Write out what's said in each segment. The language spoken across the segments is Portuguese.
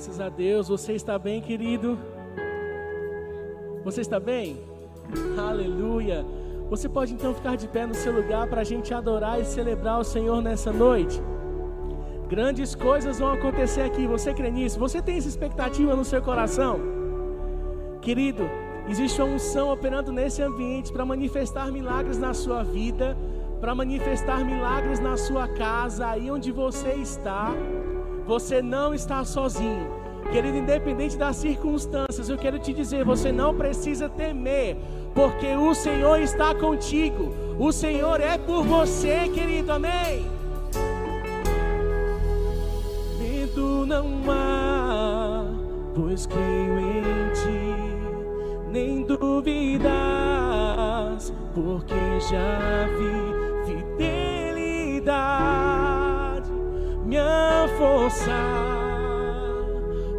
Graças a Deus. Você está bem, querido? Você está bem? Aleluia. Você pode então ficar de pé no seu lugar para a gente adorar e celebrar o Senhor nessa noite. Grandes coisas vão acontecer aqui. Você crê nisso? Você tem essa expectativa no seu coração? Querido, existe uma unção operando nesse ambiente para manifestar milagres na sua vida, para manifestar milagres na sua casa, aí onde você está. Você não está sozinho. Querido, independente das circunstâncias, eu quero te dizer: você não precisa temer, porque o Senhor está contigo. O Senhor é por você, querido. Amém. Medo não há, pois creio em ti, nem dúvidas, porque já vi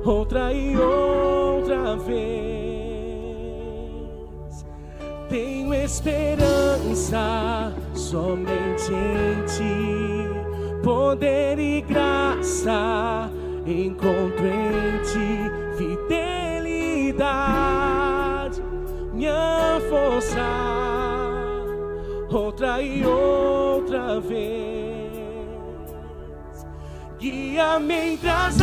outra e outra vez. Tenho esperança somente em ti, poder e graça encontro em ti, fidelidade, minha força, outra e outra vez. Guia-me entre as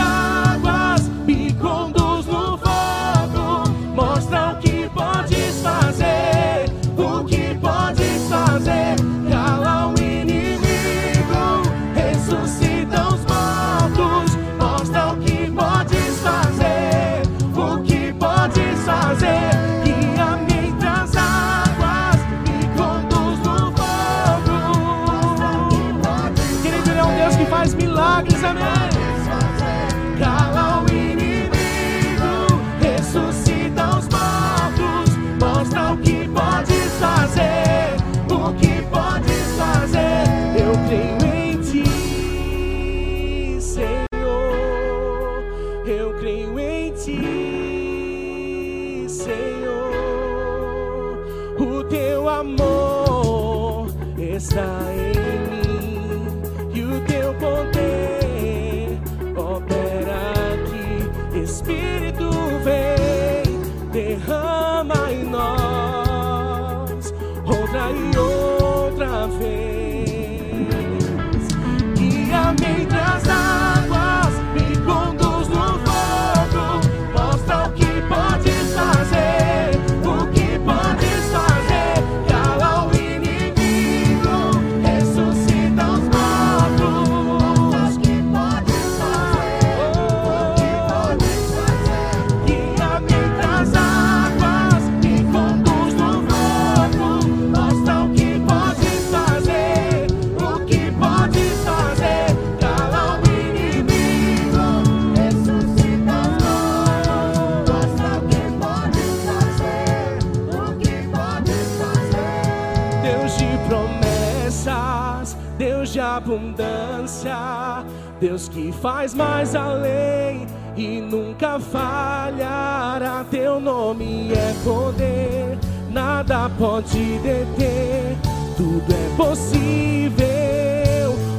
Deus que faz mais além e nunca falhará. Teu nome é poder, nada pode deter, tudo é possível.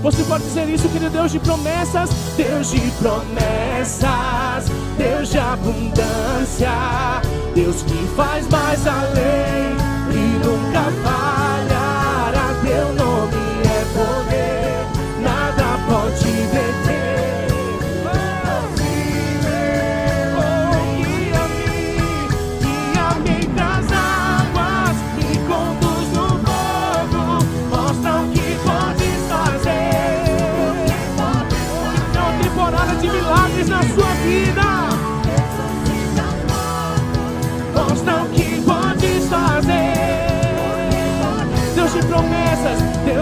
Você pode dizer isso, querido Deus de promessas, Deus de promessas, Deus de abundância, Deus que faz mais além e nunca falhará.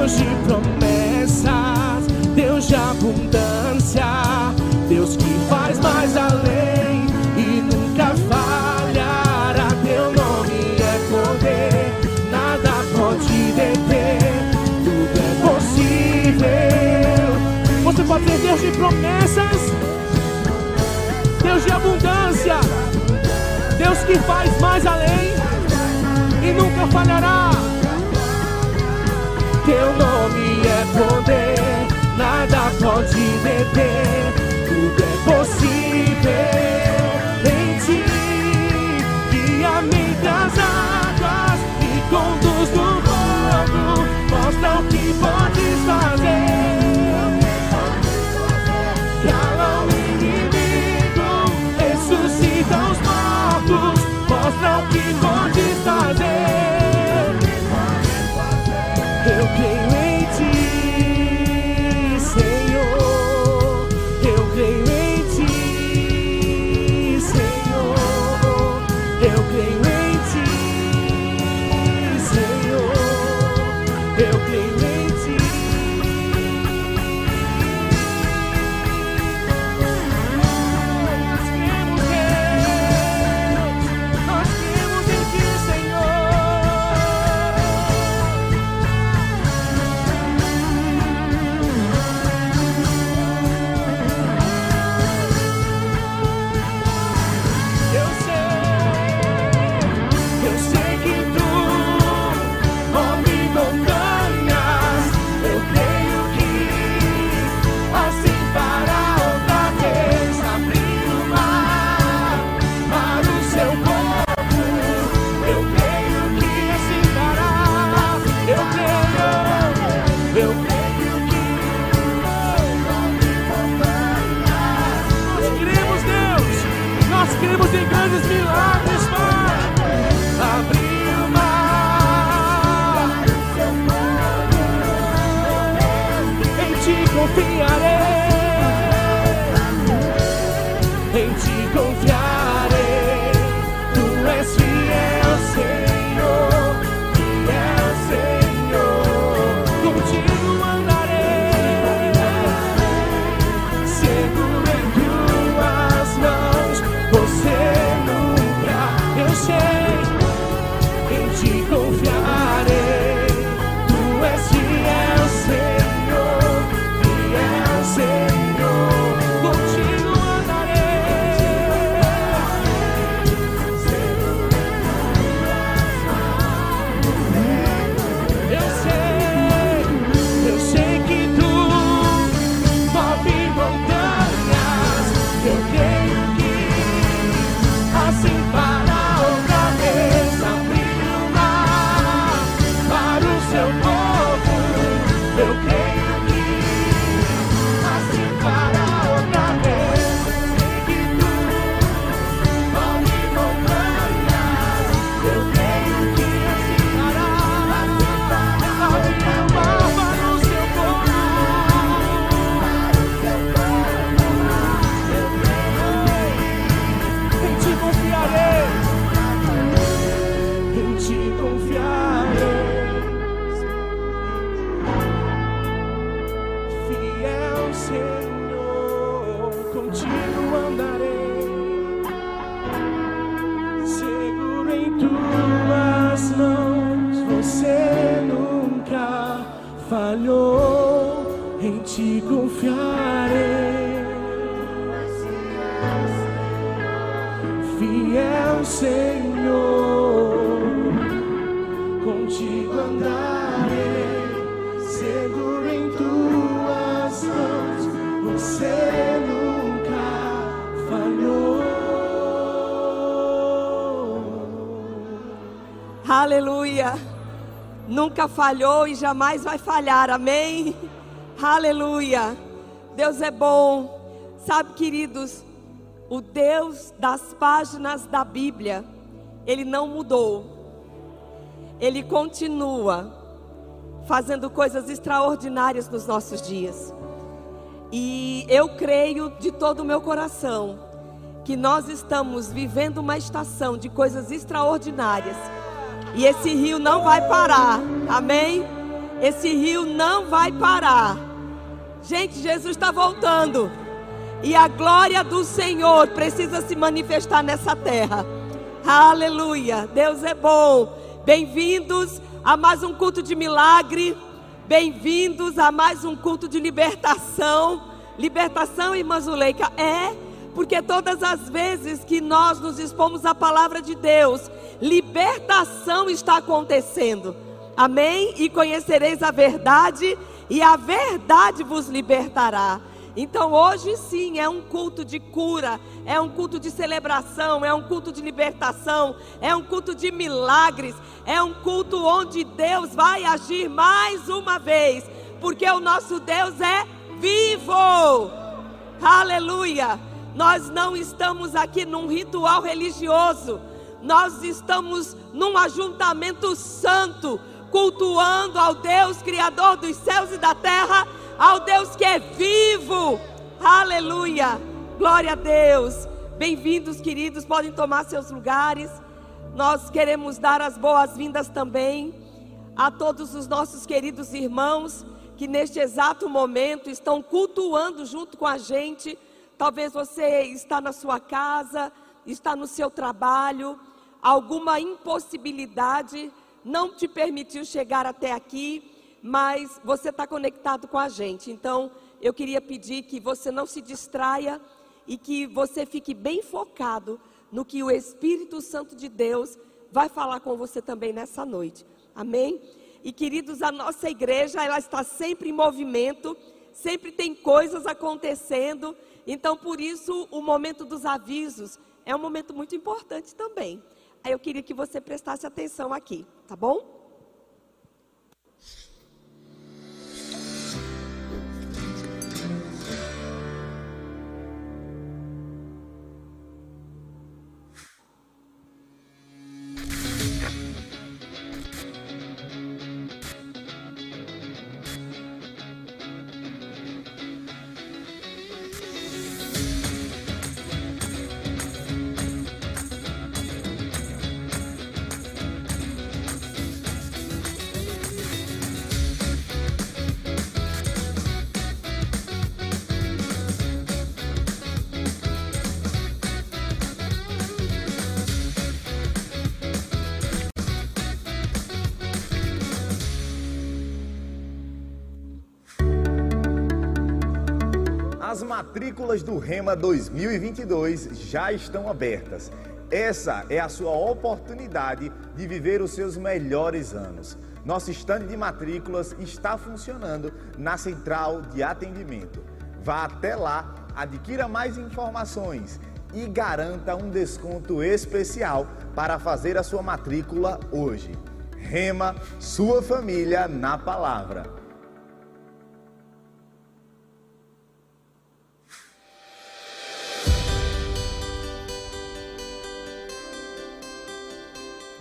Deus de promessas, Deus de abundância, Deus que faz mais além e nunca falhará. Teu nome é poder, nada pode deter, tudo é possível. Você pode ser Deus de promessas, Deus de abundância, Deus que faz mais além e nunca falhará teu nome é poder, nada pode deter, tudo é possível em ti. Guia-me das águas e conduz no lodo, mostra o que podes fazer. Cala o inimigo, ressuscita os mortos, mostra o que podes fazer. Nunca falhou e jamais vai falhar. Amém? Aleluia. Deus é bom. Sabe, queridos, o Deus das páginas da Bíblia, ele não mudou. Ele continua fazendo coisas extraordinárias nos nossos dias. E eu creio de todo o meu coração que nós estamos vivendo uma estação de coisas extraordinárias e esse rio não vai parar. Amém? Esse rio não vai parar. Gente, Jesus está voltando. E a glória do Senhor precisa se manifestar nessa terra. Aleluia. Deus é bom. Bem-vindos a mais um culto de milagre. Bem-vindos a mais um culto de libertação. Libertação, irmã Zuleika, é porque todas as vezes que nós nos expomos à palavra de Deus, libertação está acontecendo. Amém? E conhecereis a verdade, e a verdade vos libertará. Então hoje sim é um culto de cura, é um culto de celebração, é um culto de libertação, é um culto de milagres, é um culto onde Deus vai agir mais uma vez, porque o nosso Deus é vivo. Aleluia! Nós não estamos aqui num ritual religioso nós estamos num ajuntamento santo, cultuando ao Deus Criador dos céus e da terra, ao Deus que é vivo. Aleluia! Glória a Deus. Bem-vindos, queridos, podem tomar seus lugares. Nós queremos dar as boas-vindas também a todos os nossos queridos irmãos que neste exato momento estão cultuando junto com a gente. Talvez você está na sua casa, está no seu trabalho, alguma impossibilidade não te permitiu chegar até aqui, mas você está conectado com a gente. Então, eu queria pedir que você não se distraia e que você fique bem focado no que o Espírito Santo de Deus vai falar com você também nessa noite. Amém? E queridos, a nossa igreja, ela está sempre em movimento, sempre tem coisas acontecendo. Então, por isso, o momento dos avisos é um momento muito importante também. Aí eu queria que você prestasse atenção aqui, tá bom? Matrículas do Rema 2022 já estão abertas. Essa é a sua oportunidade de viver os seus melhores anos. Nosso estande de matrículas está funcionando na central de atendimento. Vá até lá, adquira mais informações e garanta um desconto especial para fazer a sua matrícula hoje. Rema, sua família na palavra.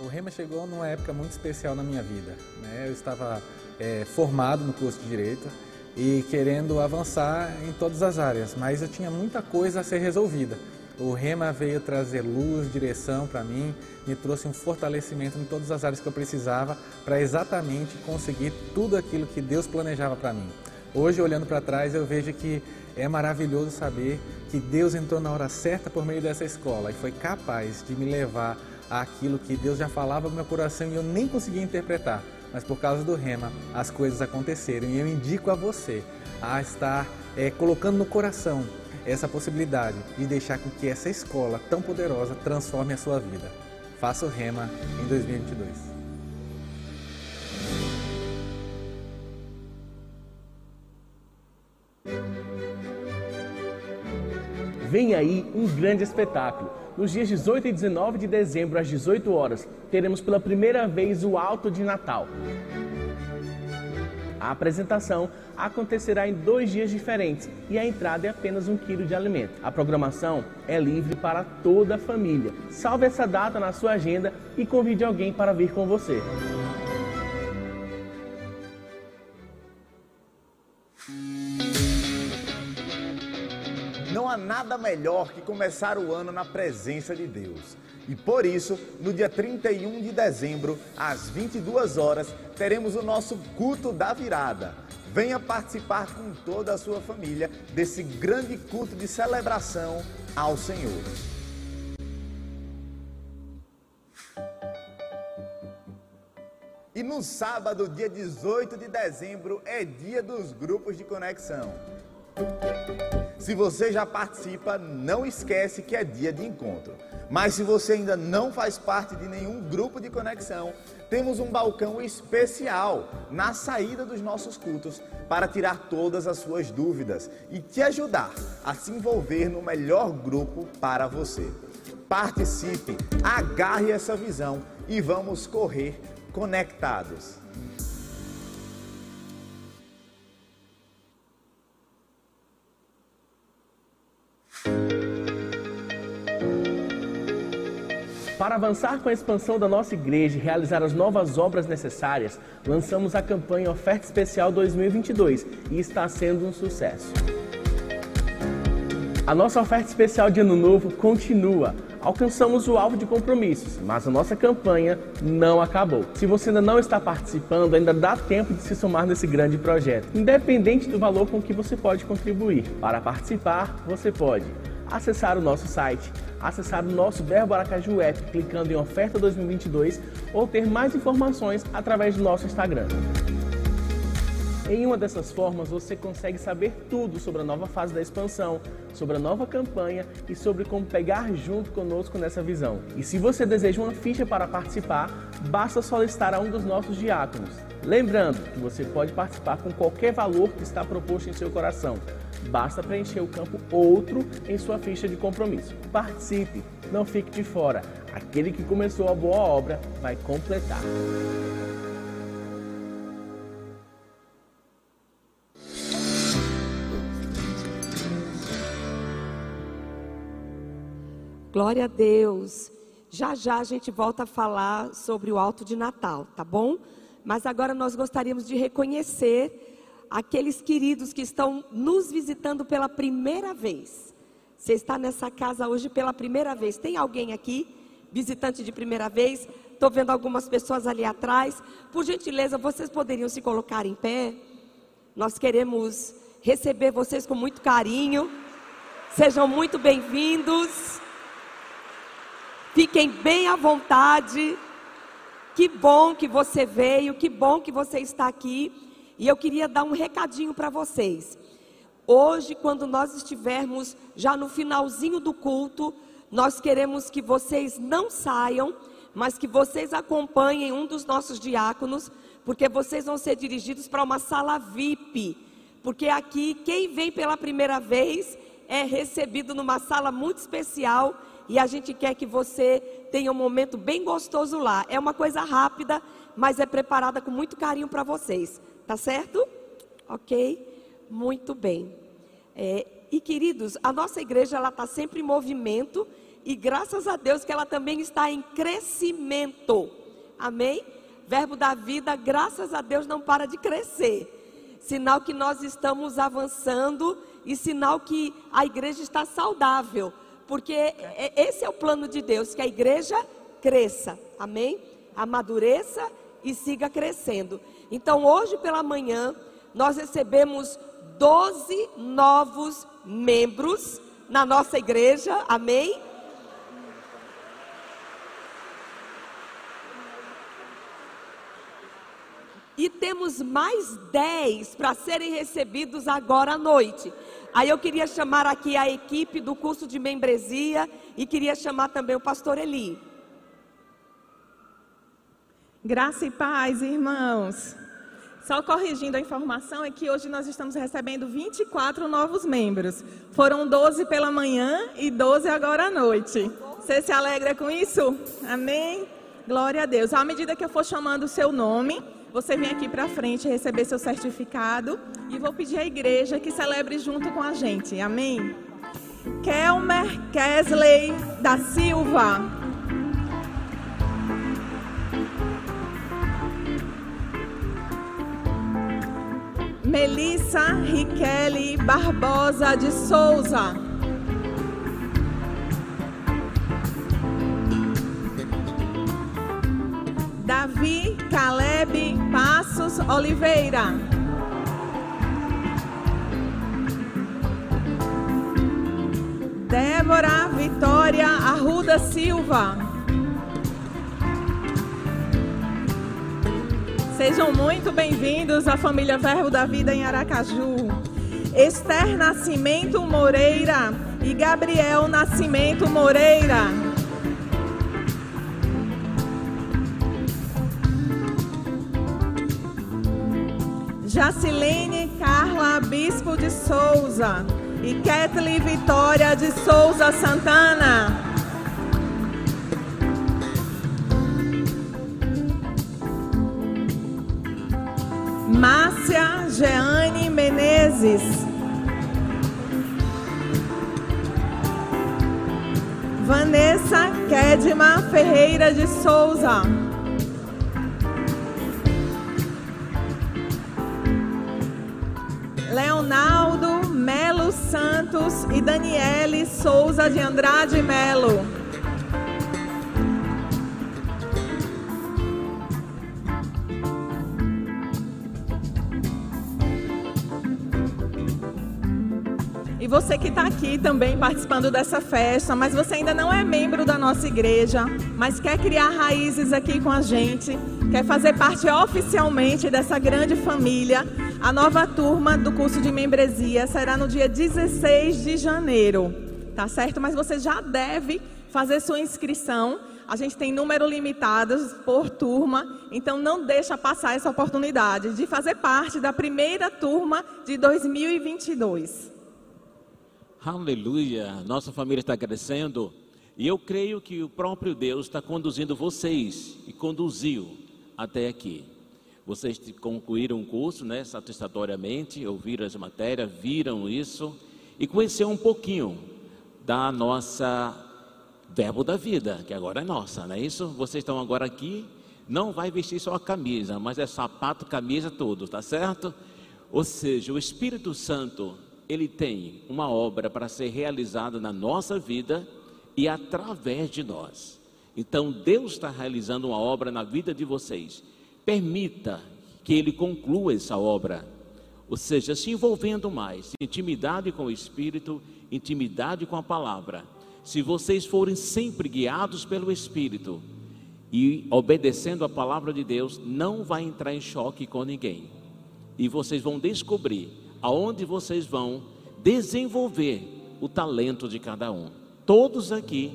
O Rema chegou numa época muito especial na minha vida. Né? Eu estava é, formado no curso de Direito e querendo avançar em todas as áreas, mas eu tinha muita coisa a ser resolvida. O Rema veio trazer luz, direção para mim, me trouxe um fortalecimento em todas as áreas que eu precisava para exatamente conseguir tudo aquilo que Deus planejava para mim. Hoje, olhando para trás, eu vejo que é maravilhoso saber que Deus entrou na hora certa por meio dessa escola e foi capaz de me levar àquilo que Deus já falava no meu coração e eu nem conseguia interpretar. Mas por causa do rema, as coisas aconteceram e eu indico a você a estar é, colocando no coração essa possibilidade de deixar com que essa escola tão poderosa transforme a sua vida. Faça o rema em 2022. Vem aí um grande espetáculo. Nos dias 18 e 19 de dezembro, às 18 horas, teremos pela primeira vez o Alto de Natal. A apresentação acontecerá em dois dias diferentes e a entrada é apenas um quilo de alimento. A programação é livre para toda a família. Salve essa data na sua agenda e convide alguém para vir com você. Não há nada melhor que começar o ano na presença de Deus. E por isso, no dia 31 de dezembro, às 22 horas, teremos o nosso culto da virada. Venha participar com toda a sua família desse grande culto de celebração ao Senhor. E no sábado, dia 18 de dezembro, é dia dos grupos de conexão. Se você já participa, não esquece que é dia de encontro. Mas se você ainda não faz parte de nenhum grupo de conexão, temos um balcão especial na saída dos nossos cultos para tirar todas as suas dúvidas e te ajudar a se envolver no melhor grupo para você. Participe, agarre essa visão e vamos correr conectados. Para avançar com a expansão da nossa igreja e realizar as novas obras necessárias, lançamos a campanha Oferta Especial 2022 e está sendo um sucesso. A nossa oferta especial de Ano Novo continua. Alcançamos o alvo de compromissos, mas a nossa campanha não acabou. Se você ainda não está participando, ainda dá tempo de se somar nesse grande projeto, independente do valor com que você pode contribuir. Para participar, você pode acessar o nosso site, acessar o nosso Verbo Aracaju App clicando em Oferta 2022 ou ter mais informações através do nosso Instagram. Em uma dessas formas, você consegue saber tudo sobre a nova fase da expansão, sobre a nova campanha e sobre como pegar junto conosco nessa visão. E se você deseja uma ficha para participar, basta solicitar a um dos nossos diáconos. Lembrando que você pode participar com qualquer valor que está proposto em seu coração. Basta preencher o campo outro em sua ficha de compromisso. Participe, não fique de fora. Aquele que começou a boa obra vai completar. Glória a Deus. Já já a gente volta a falar sobre o alto de Natal, tá bom? Mas agora nós gostaríamos de reconhecer aqueles queridos que estão nos visitando pela primeira vez. Você está nessa casa hoje pela primeira vez. Tem alguém aqui, visitante de primeira vez? Estou vendo algumas pessoas ali atrás. Por gentileza, vocês poderiam se colocar em pé? Nós queremos receber vocês com muito carinho. Sejam muito bem-vindos. Fiquem bem à vontade. Que bom que você veio, que bom que você está aqui. E eu queria dar um recadinho para vocês. Hoje, quando nós estivermos já no finalzinho do culto, nós queremos que vocês não saiam, mas que vocês acompanhem um dos nossos diáconos, porque vocês vão ser dirigidos para uma sala VIP. Porque aqui, quem vem pela primeira vez é recebido numa sala muito especial e a gente quer que você tenha um momento bem gostoso lá. É uma coisa rápida, mas é preparada com muito carinho para vocês. Tá certo? Ok? Muito bem. É, e queridos, a nossa igreja ela está sempre em movimento e graças a Deus que ela também está em crescimento. Amém? Verbo da vida, graças a Deus não para de crescer. Sinal que nós estamos avançando e sinal que a igreja está saudável porque é, esse é o plano de Deus, que a igreja cresça, amém? Amadureça e siga crescendo. Então, hoje pela manhã, nós recebemos 12 novos membros na nossa igreja, amém? E temos mais 10 para serem recebidos agora à noite. Aí eu queria chamar aqui a equipe do curso de membresia e queria chamar também o pastor Eli. Graça e paz, irmãos. Só corrigindo a informação, é que hoje nós estamos recebendo 24 novos membros. Foram 12 pela manhã e 12 agora à noite. Você se alegra com isso? Amém? Glória a Deus. À medida que eu for chamando o seu nome, você vem aqui para frente receber seu certificado e vou pedir à igreja que celebre junto com a gente. Amém? Kelmer Kesley da Silva. Melissa Riquele Barbosa de Souza. Davi Caleb Passos Oliveira. Débora Vitória Arruda Silva. Sejam muito bem-vindos à família Verbo da Vida em Aracaju. Esther Nascimento Moreira e Gabriel Nascimento Moreira. Jacilene Carla Bispo de Souza e Kathleen Vitória de Souza Santana. Márcia Jeane Menezes. Vanessa Kedma Ferreira de Souza. Santos e Daniele Souza de Andrade Melo. E você que está aqui também participando dessa festa, mas você ainda não é membro da nossa igreja, mas quer criar raízes aqui com a gente, quer fazer parte oficialmente dessa grande família, a nova turma do curso de membresia será no dia 16 de janeiro, tá certo? Mas você já deve fazer sua inscrição. A gente tem número limitado por turma, então não deixa passar essa oportunidade de fazer parte da primeira turma de 2022. Aleluia! Nossa família está crescendo e eu creio que o próprio Deus está conduzindo vocês e conduziu até aqui. Vocês concluíram o curso, né, satisfatoriamente, ouviram as matérias, viram isso e conheceram um pouquinho da nossa verbo da vida, que agora é nossa, não é isso? Vocês estão agora aqui, não vai vestir só a camisa, mas é sapato, camisa, tudo, tá certo? Ou seja, o Espírito Santo ele tem uma obra para ser realizada na nossa vida e através de nós. Então, Deus está realizando uma obra na vida de vocês. Permita que Ele conclua essa obra, ou seja, se envolvendo mais, intimidade com o Espírito, intimidade com a palavra. Se vocês forem sempre guiados pelo Espírito e obedecendo a palavra de Deus, não vai entrar em choque com ninguém. E vocês vão descobrir aonde vocês vão desenvolver o talento de cada um. Todos aqui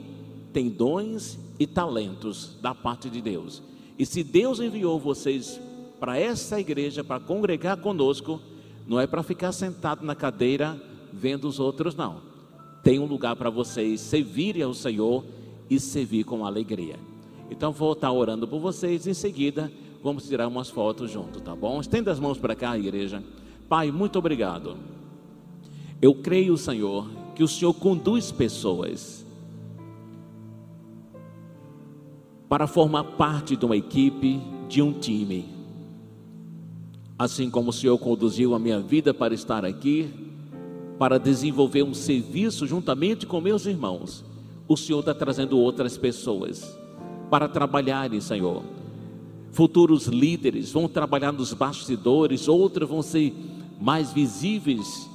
têm dons e talentos da parte de Deus. E se Deus enviou vocês para essa igreja, para congregar conosco, não é para ficar sentado na cadeira vendo os outros, não. Tem um lugar para vocês servirem ao Senhor e servir com alegria. Então vou estar orando por vocês, em seguida vamos tirar umas fotos junto, tá bom? Estenda as mãos para cá, igreja. Pai, muito obrigado. Eu creio, Senhor, que o Senhor conduz pessoas para formar parte de uma equipe, de um time. Assim como o Senhor conduziu a minha vida para estar aqui, para desenvolver um serviço juntamente com meus irmãos, o Senhor está trazendo outras pessoas para trabalharem, Senhor. Futuros líderes vão trabalhar nos bastidores, outros vão ser mais visíveis,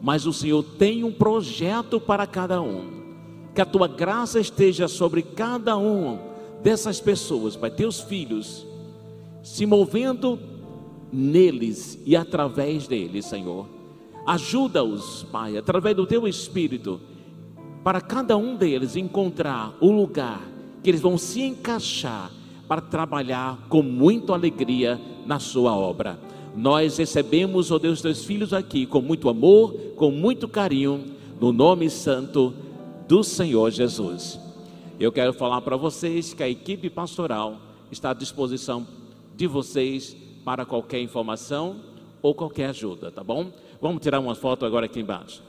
mas o Senhor tem um projeto para cada um. Que a tua graça esteja sobre cada um dessas pessoas, Pai, teus filhos, se movendo neles e através deles, Senhor. Ajuda-os, Pai, através do teu espírito, para cada um deles encontrar o lugar que eles vão se encaixar para trabalhar com muita alegria na sua obra nós recebemos, ó Deus, teus filhos aqui com muito amor, com muito carinho, no nome santo do Senhor Jesus. Eu quero falar para vocês que a equipe pastoral está à disposição de vocês para qualquer informação ou qualquer ajuda, tá bom? Vamos tirar uma foto agora aqui embaixo.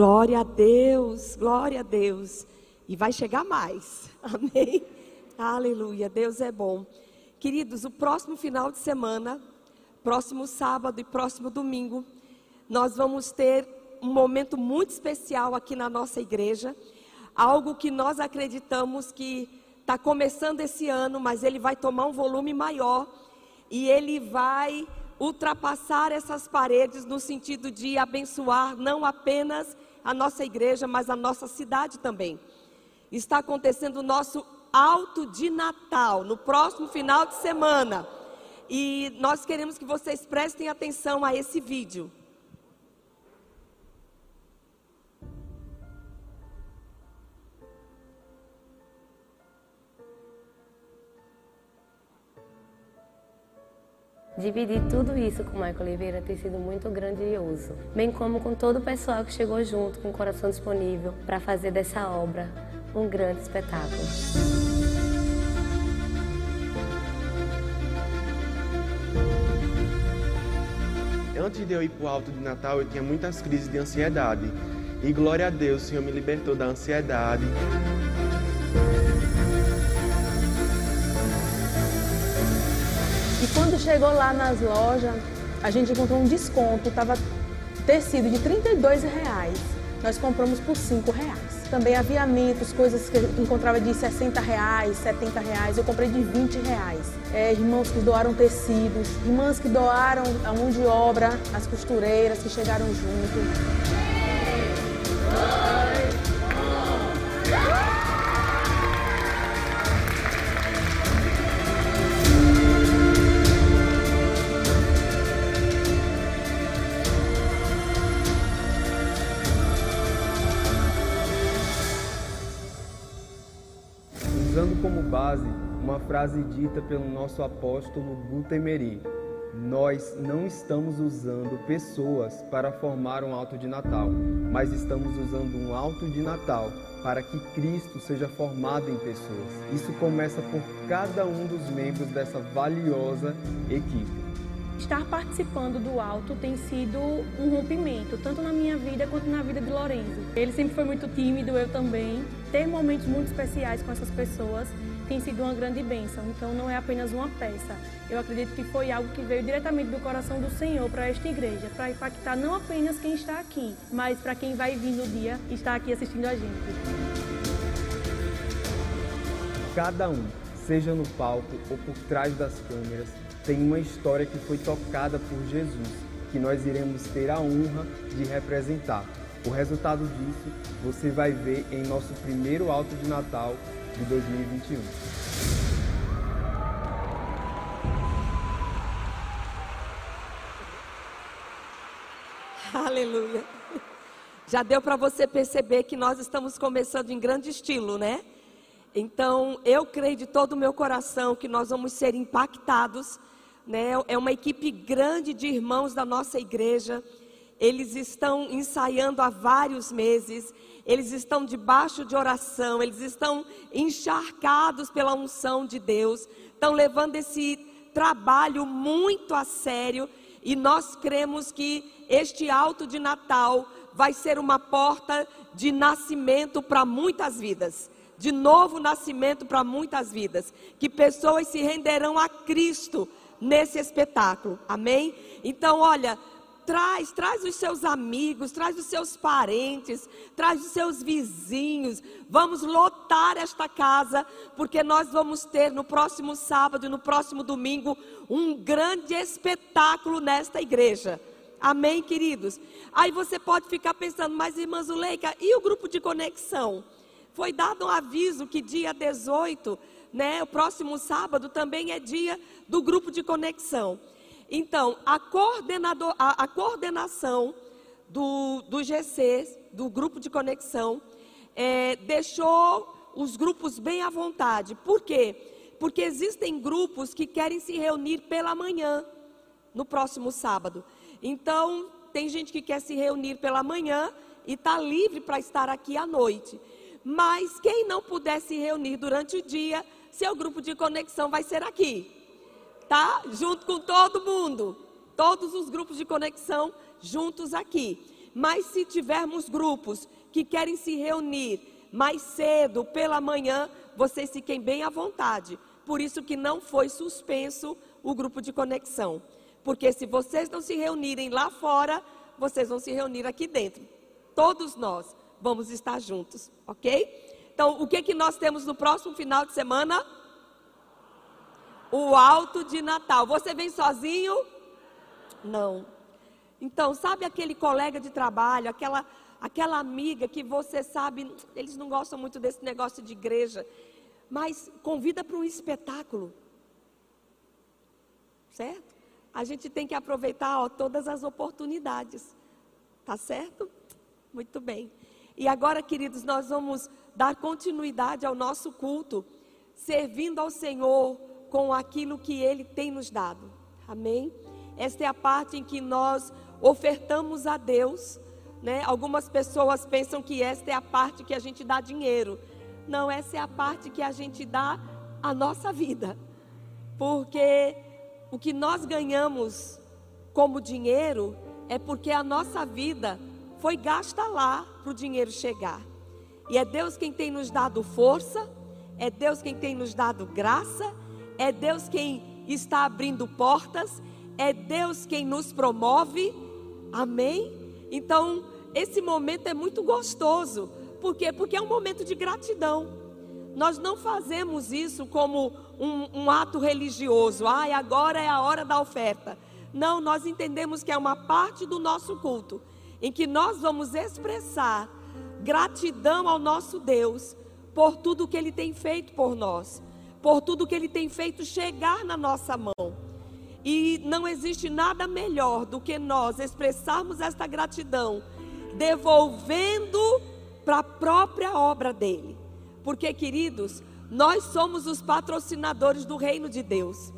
Glória a Deus, glória a Deus. E vai chegar mais. Amém. Aleluia. Deus é bom. Queridos, o próximo final de semana, próximo sábado e próximo domingo, nós vamos ter um momento muito especial aqui na nossa igreja. Algo que nós acreditamos que está começando esse ano, mas ele vai tomar um volume maior e ele vai ultrapassar essas paredes no sentido de abençoar não apenas a nossa igreja, mas a nossa cidade também. Está acontecendo o nosso alto de Natal no próximo final de semana. E nós queremos que vocês prestem atenção a esse vídeo. Dividir tudo isso com o Michael Oliveira tem sido muito grandioso, bem como com todo o pessoal que chegou junto, com o coração disponível para fazer dessa obra um grande espetáculo. Antes de eu ir para o alto de Natal, eu tinha muitas crises de ansiedade. E glória a Deus, o Senhor me libertou da ansiedade. E quando chegou lá nas lojas, a gente encontrou um desconto, estava tecido de 32 reais. Nós compramos por 5 reais. Também aviamentos, coisas que eu encontrava de 60 reais, 70 reais, eu comprei de 20 reais. É, irmãos que doaram tecidos, irmãs que doaram a mão de obra, as costureiras que chegaram junto. Base uma frase dita pelo nosso apóstolo Gutemeri. Nós não estamos usando pessoas para formar um alto de Natal, mas estamos usando um alto de Natal para que Cristo seja formado em pessoas. Isso começa por cada um dos membros dessa valiosa equipe. Estar participando do alto tem sido um rompimento, tanto na minha vida quanto na vida de Lorenzo. Ele sempre foi muito tímido, eu também. Ter momentos muito especiais com essas pessoas tem sido uma grande bênção. Então não é apenas uma peça. Eu acredito que foi algo que veio diretamente do coração do Senhor para esta igreja, para impactar não apenas quem está aqui, mas para quem vai vir no dia e estar aqui assistindo a gente. Cada um, seja no palco ou por trás das câmeras, tem uma história que foi tocada por Jesus, que nós iremos ter a honra de representar. O resultado disso você vai ver em nosso primeiro alto de Natal de 2021. Aleluia. Já deu para você perceber que nós estamos começando em grande estilo, né? Então, eu creio de todo o meu coração que nós vamos ser impactados. Né? É uma equipe grande de irmãos da nossa igreja. Eles estão ensaiando há vários meses. Eles estão debaixo de oração. Eles estão encharcados pela unção de Deus. Estão levando esse trabalho muito a sério. E nós cremos que este alto de Natal vai ser uma porta de nascimento para muitas vidas de novo nascimento para muitas vidas, que pessoas se renderão a Cristo nesse espetáculo. Amém? Então, olha, traz, traz os seus amigos, traz os seus parentes, traz os seus vizinhos. Vamos lotar esta casa, porque nós vamos ter no próximo sábado e no próximo domingo um grande espetáculo nesta igreja. Amém, queridos? Aí você pode ficar pensando, mas irmã Zuleika, e o grupo de conexão? Foi dado um aviso que dia 18, né, o próximo sábado, também é dia do grupo de conexão. Então, a, coordenador, a, a coordenação do, do GC, do grupo de conexão, é, deixou os grupos bem à vontade. Por quê? Porque existem grupos que querem se reunir pela manhã, no próximo sábado. Então, tem gente que quer se reunir pela manhã e está livre para estar aqui à noite. Mas quem não puder se reunir durante o dia, seu grupo de conexão vai ser aqui. Tá? Junto com todo mundo. Todos os grupos de conexão juntos aqui. Mas se tivermos grupos que querem se reunir mais cedo, pela manhã, vocês fiquem bem à vontade. Por isso que não foi suspenso o grupo de conexão. Porque se vocês não se reunirem lá fora, vocês vão se reunir aqui dentro. Todos nós vamos estar juntos, ok? Então, o que que nós temos no próximo final de semana? O alto de Natal. Você vem sozinho? Não. Então, sabe aquele colega de trabalho, aquela aquela amiga que você sabe, eles não gostam muito desse negócio de igreja, mas convida para um espetáculo. Certo? A gente tem que aproveitar ó, todas as oportunidades. Tá certo? Muito bem. E agora, queridos, nós vamos dar continuidade ao nosso culto, servindo ao Senhor com aquilo que Ele tem nos dado. Amém? Esta é a parte em que nós ofertamos a Deus. Né? Algumas pessoas pensam que esta é a parte que a gente dá dinheiro. Não, essa é a parte que a gente dá a nossa vida. Porque o que nós ganhamos como dinheiro é porque a nossa vida foi gasta lá para o dinheiro chegar. E é Deus quem tem nos dado força, é Deus quem tem nos dado graça, é Deus quem está abrindo portas, é Deus quem nos promove. Amém? Então, esse momento é muito gostoso. Por quê? Porque é um momento de gratidão. Nós não fazemos isso como um, um ato religioso. Ai, agora é a hora da oferta. Não, nós entendemos que é uma parte do nosso culto em que nós vamos expressar gratidão ao nosso Deus por tudo que Ele tem feito por nós, por tudo que Ele tem feito chegar na nossa mão. E não existe nada melhor do que nós expressarmos esta gratidão, devolvendo para a própria obra dele. Porque, queridos, nós somos os patrocinadores do reino de Deus.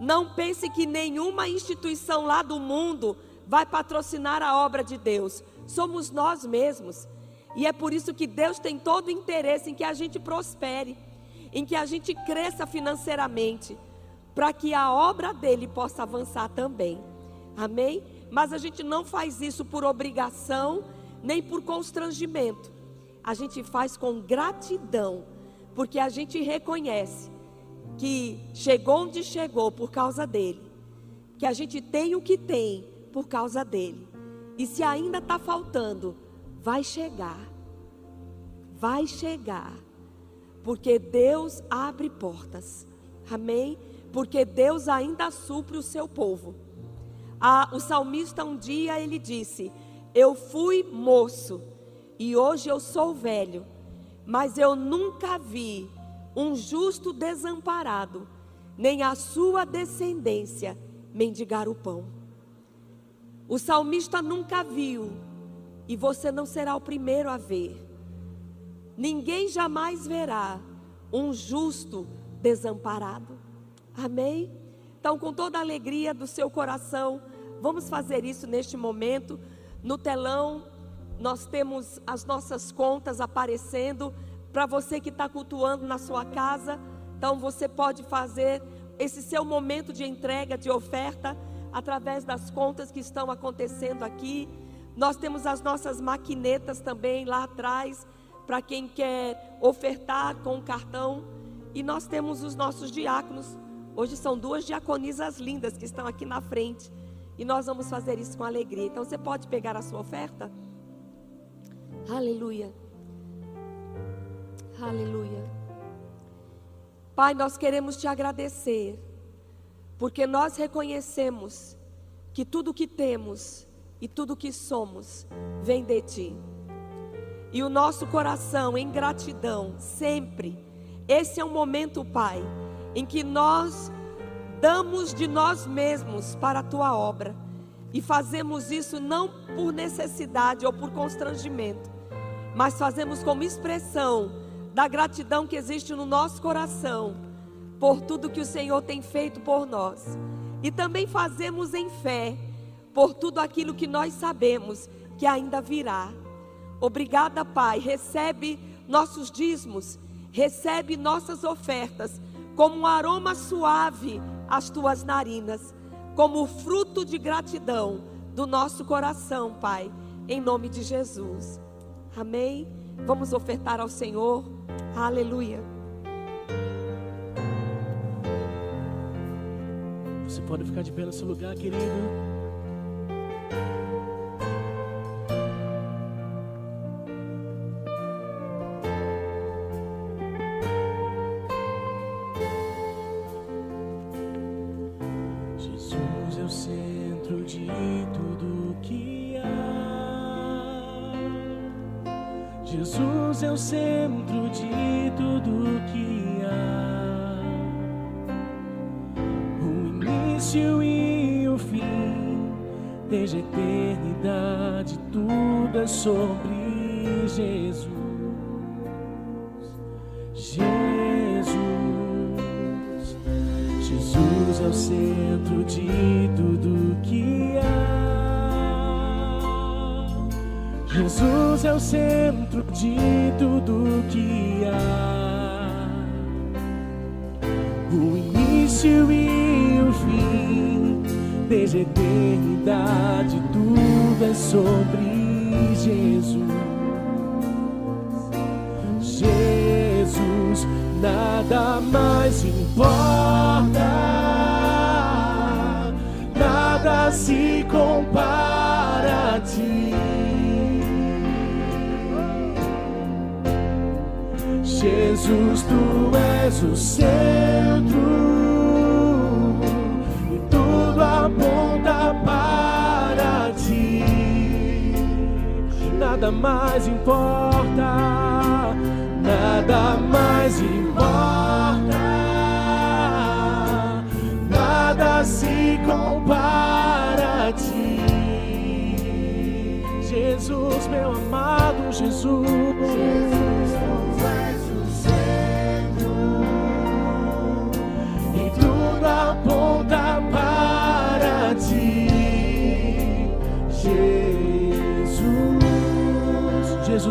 Não pense que nenhuma instituição lá do mundo vai patrocinar a obra de Deus. Somos nós mesmos. E é por isso que Deus tem todo o interesse em que a gente prospere, em que a gente cresça financeiramente, para que a obra dele possa avançar também. Amém? Mas a gente não faz isso por obrigação, nem por constrangimento. A gente faz com gratidão, porque a gente reconhece que chegou onde chegou por causa dele, que a gente tem o que tem por causa dele. E se ainda está faltando, vai chegar. Vai chegar. Porque Deus abre portas. Amém? Porque Deus ainda supre o seu povo. Ah, o salmista um dia ele disse: Eu fui moço e hoje eu sou velho, mas eu nunca vi um justo desamparado, nem a sua descendência mendigar o pão. O salmista nunca viu, e você não será o primeiro a ver. Ninguém jamais verá um justo desamparado. Amém? Então, com toda a alegria do seu coração, vamos fazer isso neste momento. No telão, nós temos as nossas contas aparecendo para você que está cultuando na sua casa. Então, você pode fazer esse seu momento de entrega, de oferta através das contas que estão acontecendo aqui. Nós temos as nossas maquinetas também lá atrás, para quem quer ofertar com cartão. E nós temos os nossos diáconos. Hoje são duas diaconisas lindas que estão aqui na frente. E nós vamos fazer isso com alegria. Então você pode pegar a sua oferta? Aleluia. Aleluia. Pai, nós queremos te agradecer porque nós reconhecemos que tudo que temos e tudo que somos vem de Ti. E o nosso coração em gratidão, sempre, esse é um momento, Pai, em que nós damos de nós mesmos para a Tua obra. E fazemos isso não por necessidade ou por constrangimento, mas fazemos como expressão da gratidão que existe no nosso coração por tudo que o Senhor tem feito por nós. E também fazemos em fé por tudo aquilo que nós sabemos que ainda virá. Obrigada, Pai. Recebe nossos dízimos, recebe nossas ofertas como um aroma suave às tuas narinas, como fruto de gratidão do nosso coração, Pai, em nome de Jesus. Amém. Vamos ofertar ao Senhor. Aleluia. Você pode ficar de pé no seu lugar, querido. Sobre Jesus. Jesus, Jesus é o centro de tudo que há. Jesus é o centro de tudo que há. O início e o fim, desde a eternidade, tudo é sobre Jesus. Jesus, nada mais importa, nada se compara a ti. Jesus, tu és o centro Nada mais importa, nada mais importa, nada se compara a ti. Jesus, meu amado Jesus.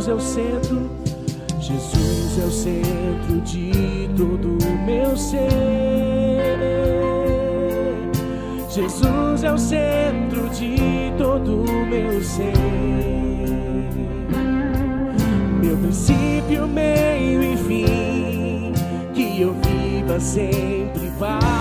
Jesus é o centro, Jesus é o centro de todo o meu ser. Jesus é o centro de todo o meu ser. Meu princípio, meio e fim, que eu viva sempre para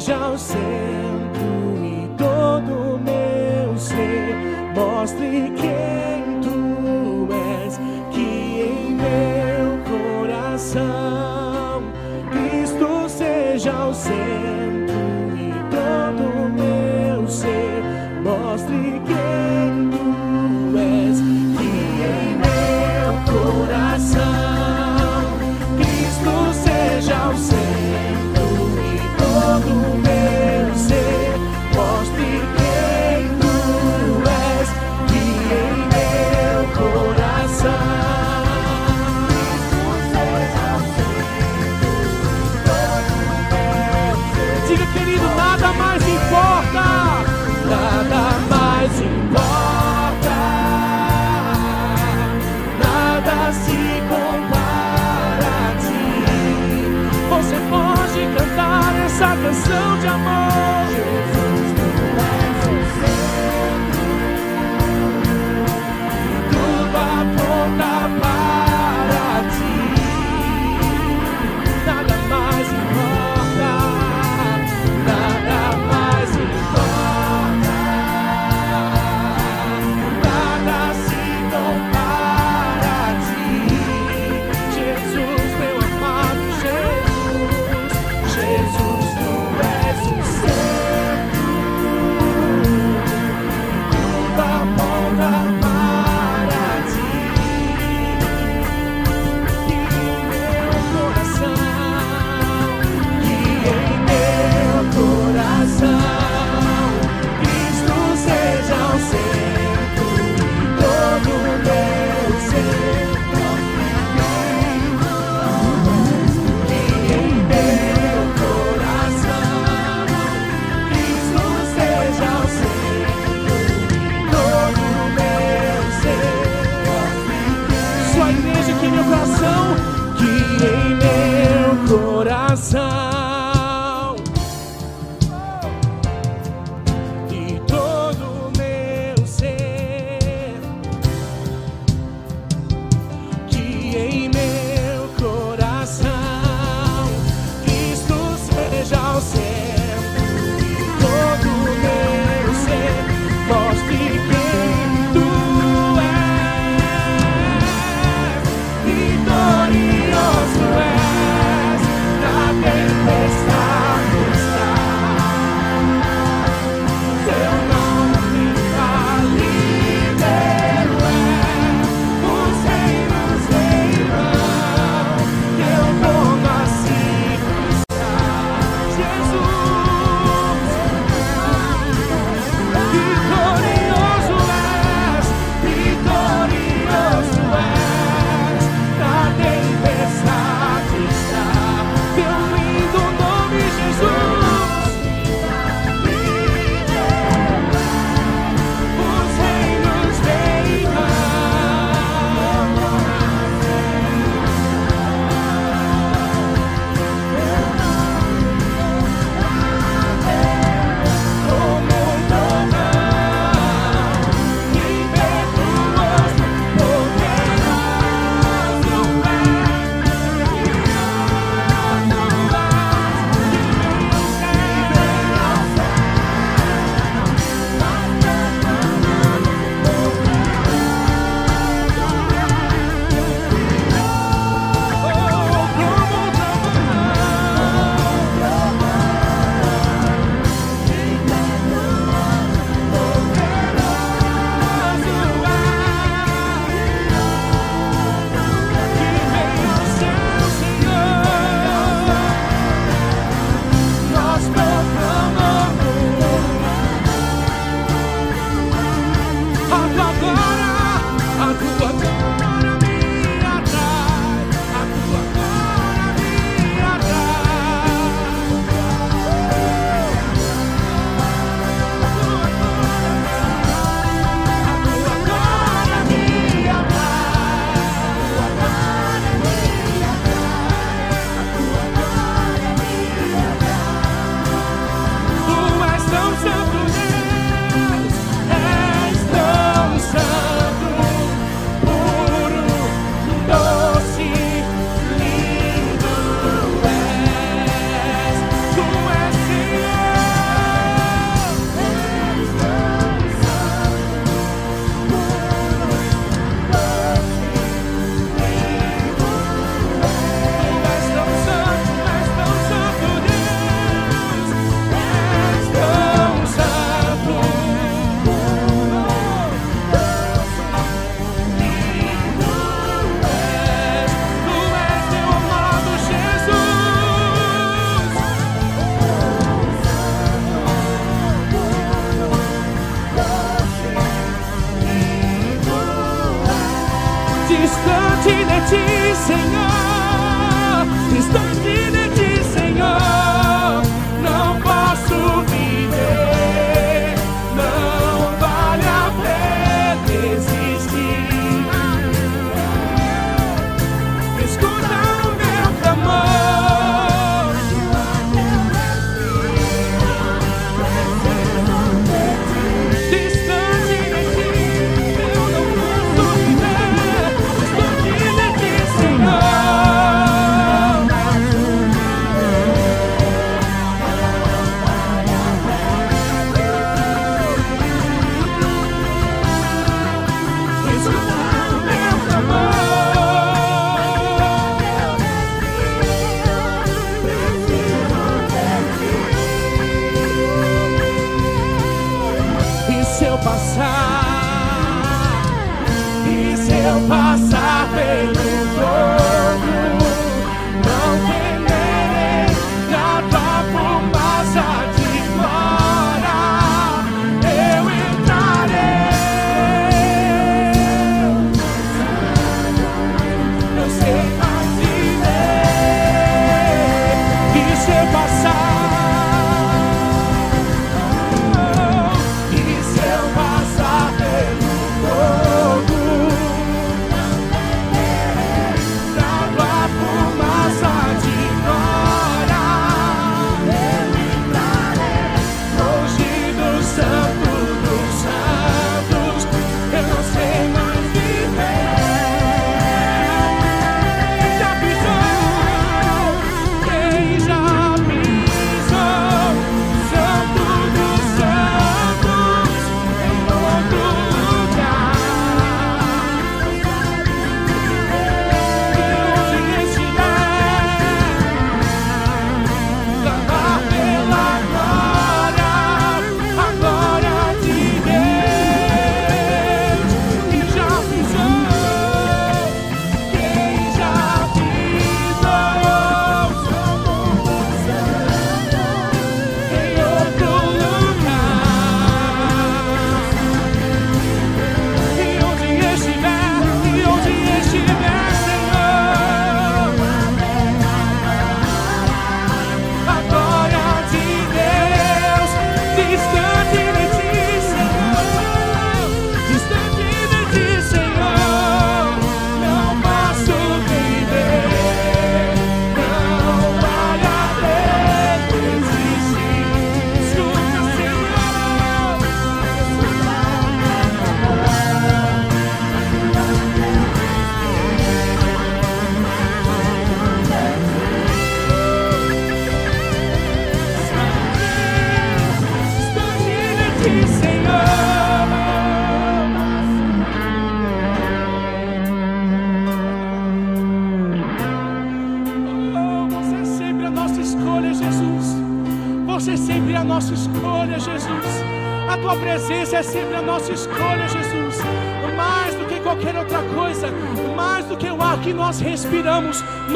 seja o centro e todo meu ser. Mostre quem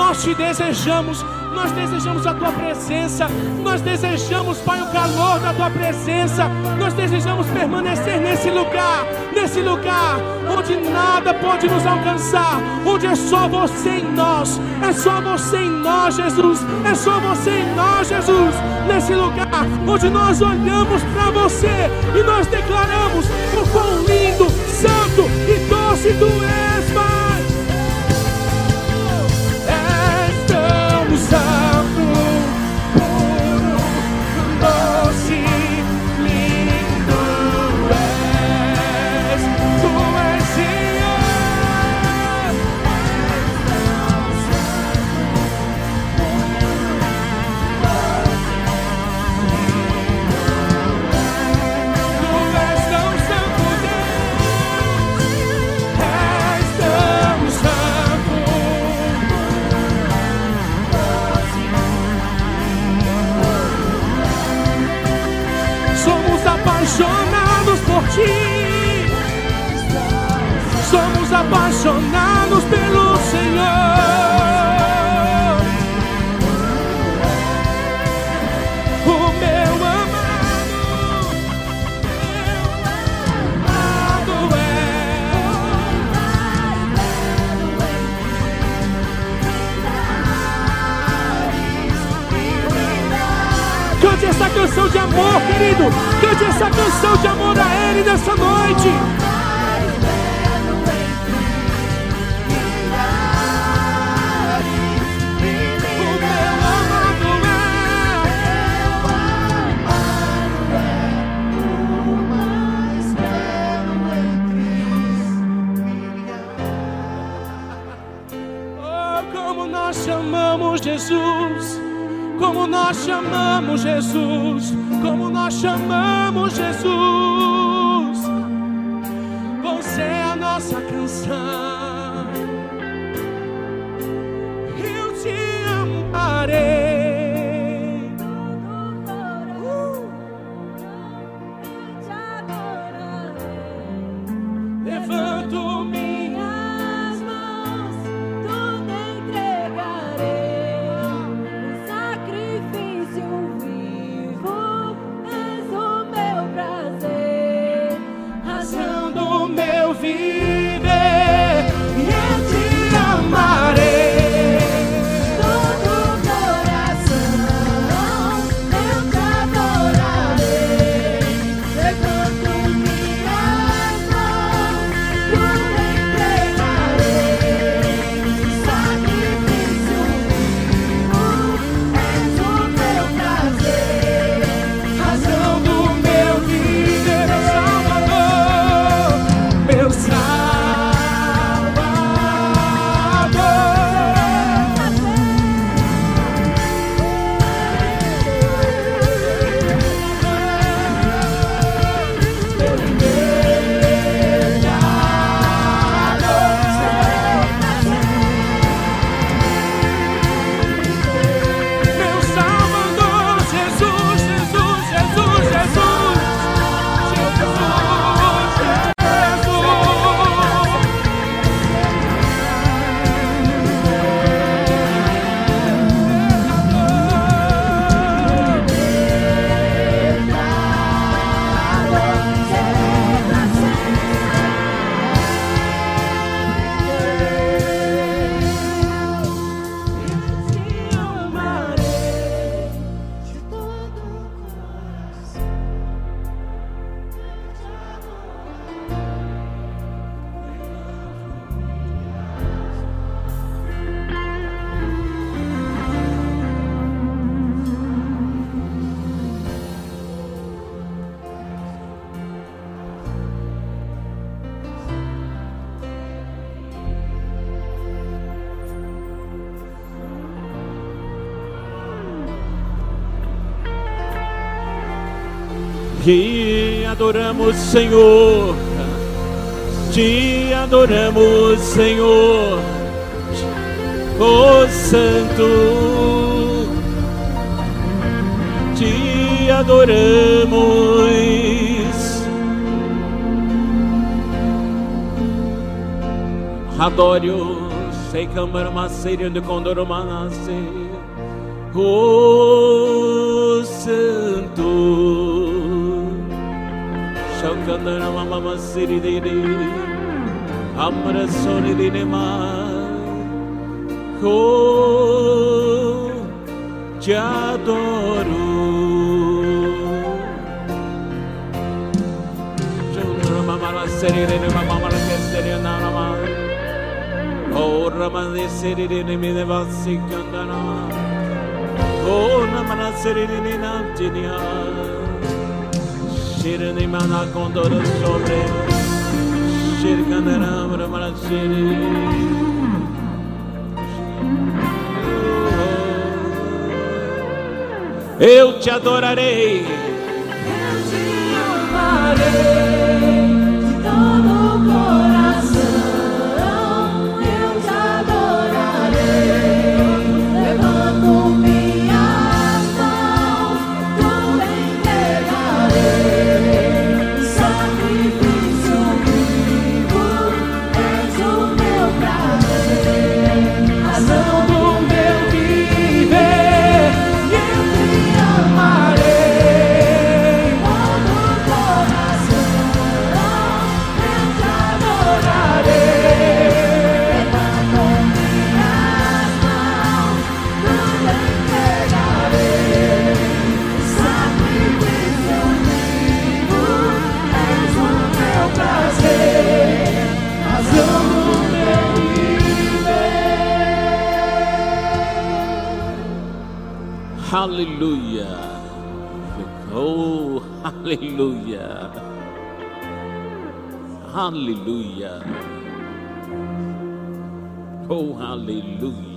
nós te desejamos. Nós desejamos a tua presença. Nós desejamos, Pai, o calor da tua presença. Nós desejamos permanecer nesse lugar, nesse lugar onde nada pode nos alcançar, onde é só você em nós. É só você em nós, Jesus. É só você em nós, Jesus. Nesse lugar onde nós olhamos para você e nós declaramos o quão lindo, santo e doce tu és, Pai. Apaixonados pelo Senhor. O meu amado, amado é. Cante essa canção de amor, querido. Cante essa canção de amor a Ele nessa noite. Chamamos Jesus, como nós chamamos Jesus, como nós chamamos Jesus. Você é a nossa canção. Adoramos, Senhor. Te adoramos, Senhor. Oh Santo. Te adoramos. Adoro, sei câmara maceira de condor manase. Oh Santo, kandana mama masiri dini amra soni dini ma ko jadoru jona mama siri dini mama mama kesiri nana ma ora masiri dini mi deva sikandana ko namana siri dini nam dini Shirene mana condoro sobre. Shirkandana ramana serene. Eu te adorarei. Eu te amarei viver. Aleluia. Oh, aleluia. Aleluia. Oh, aleluia.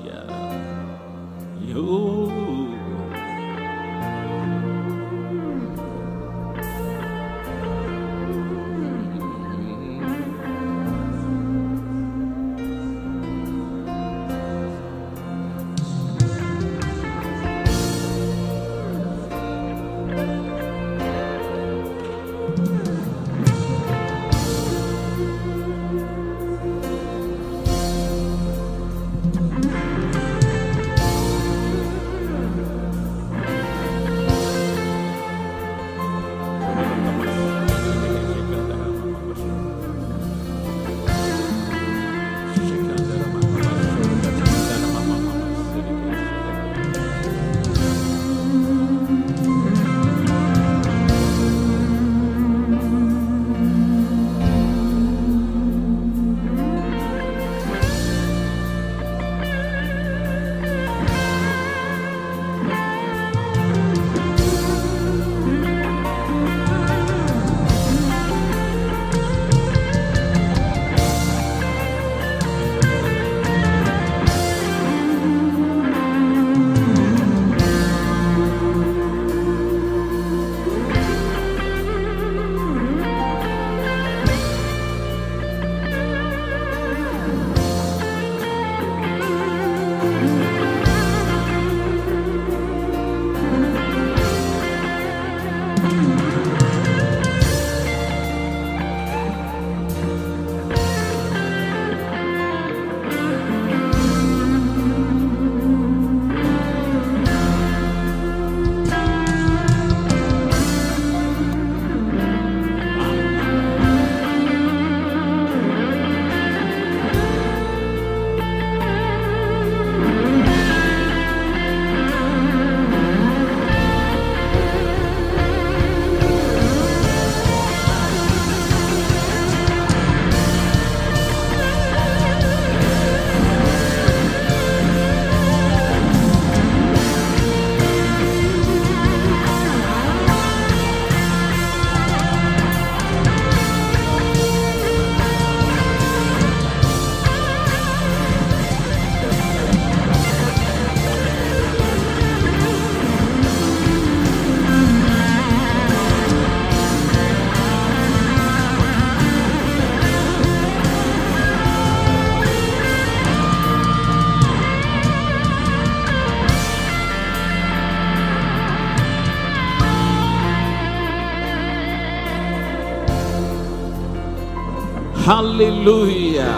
Aleluia.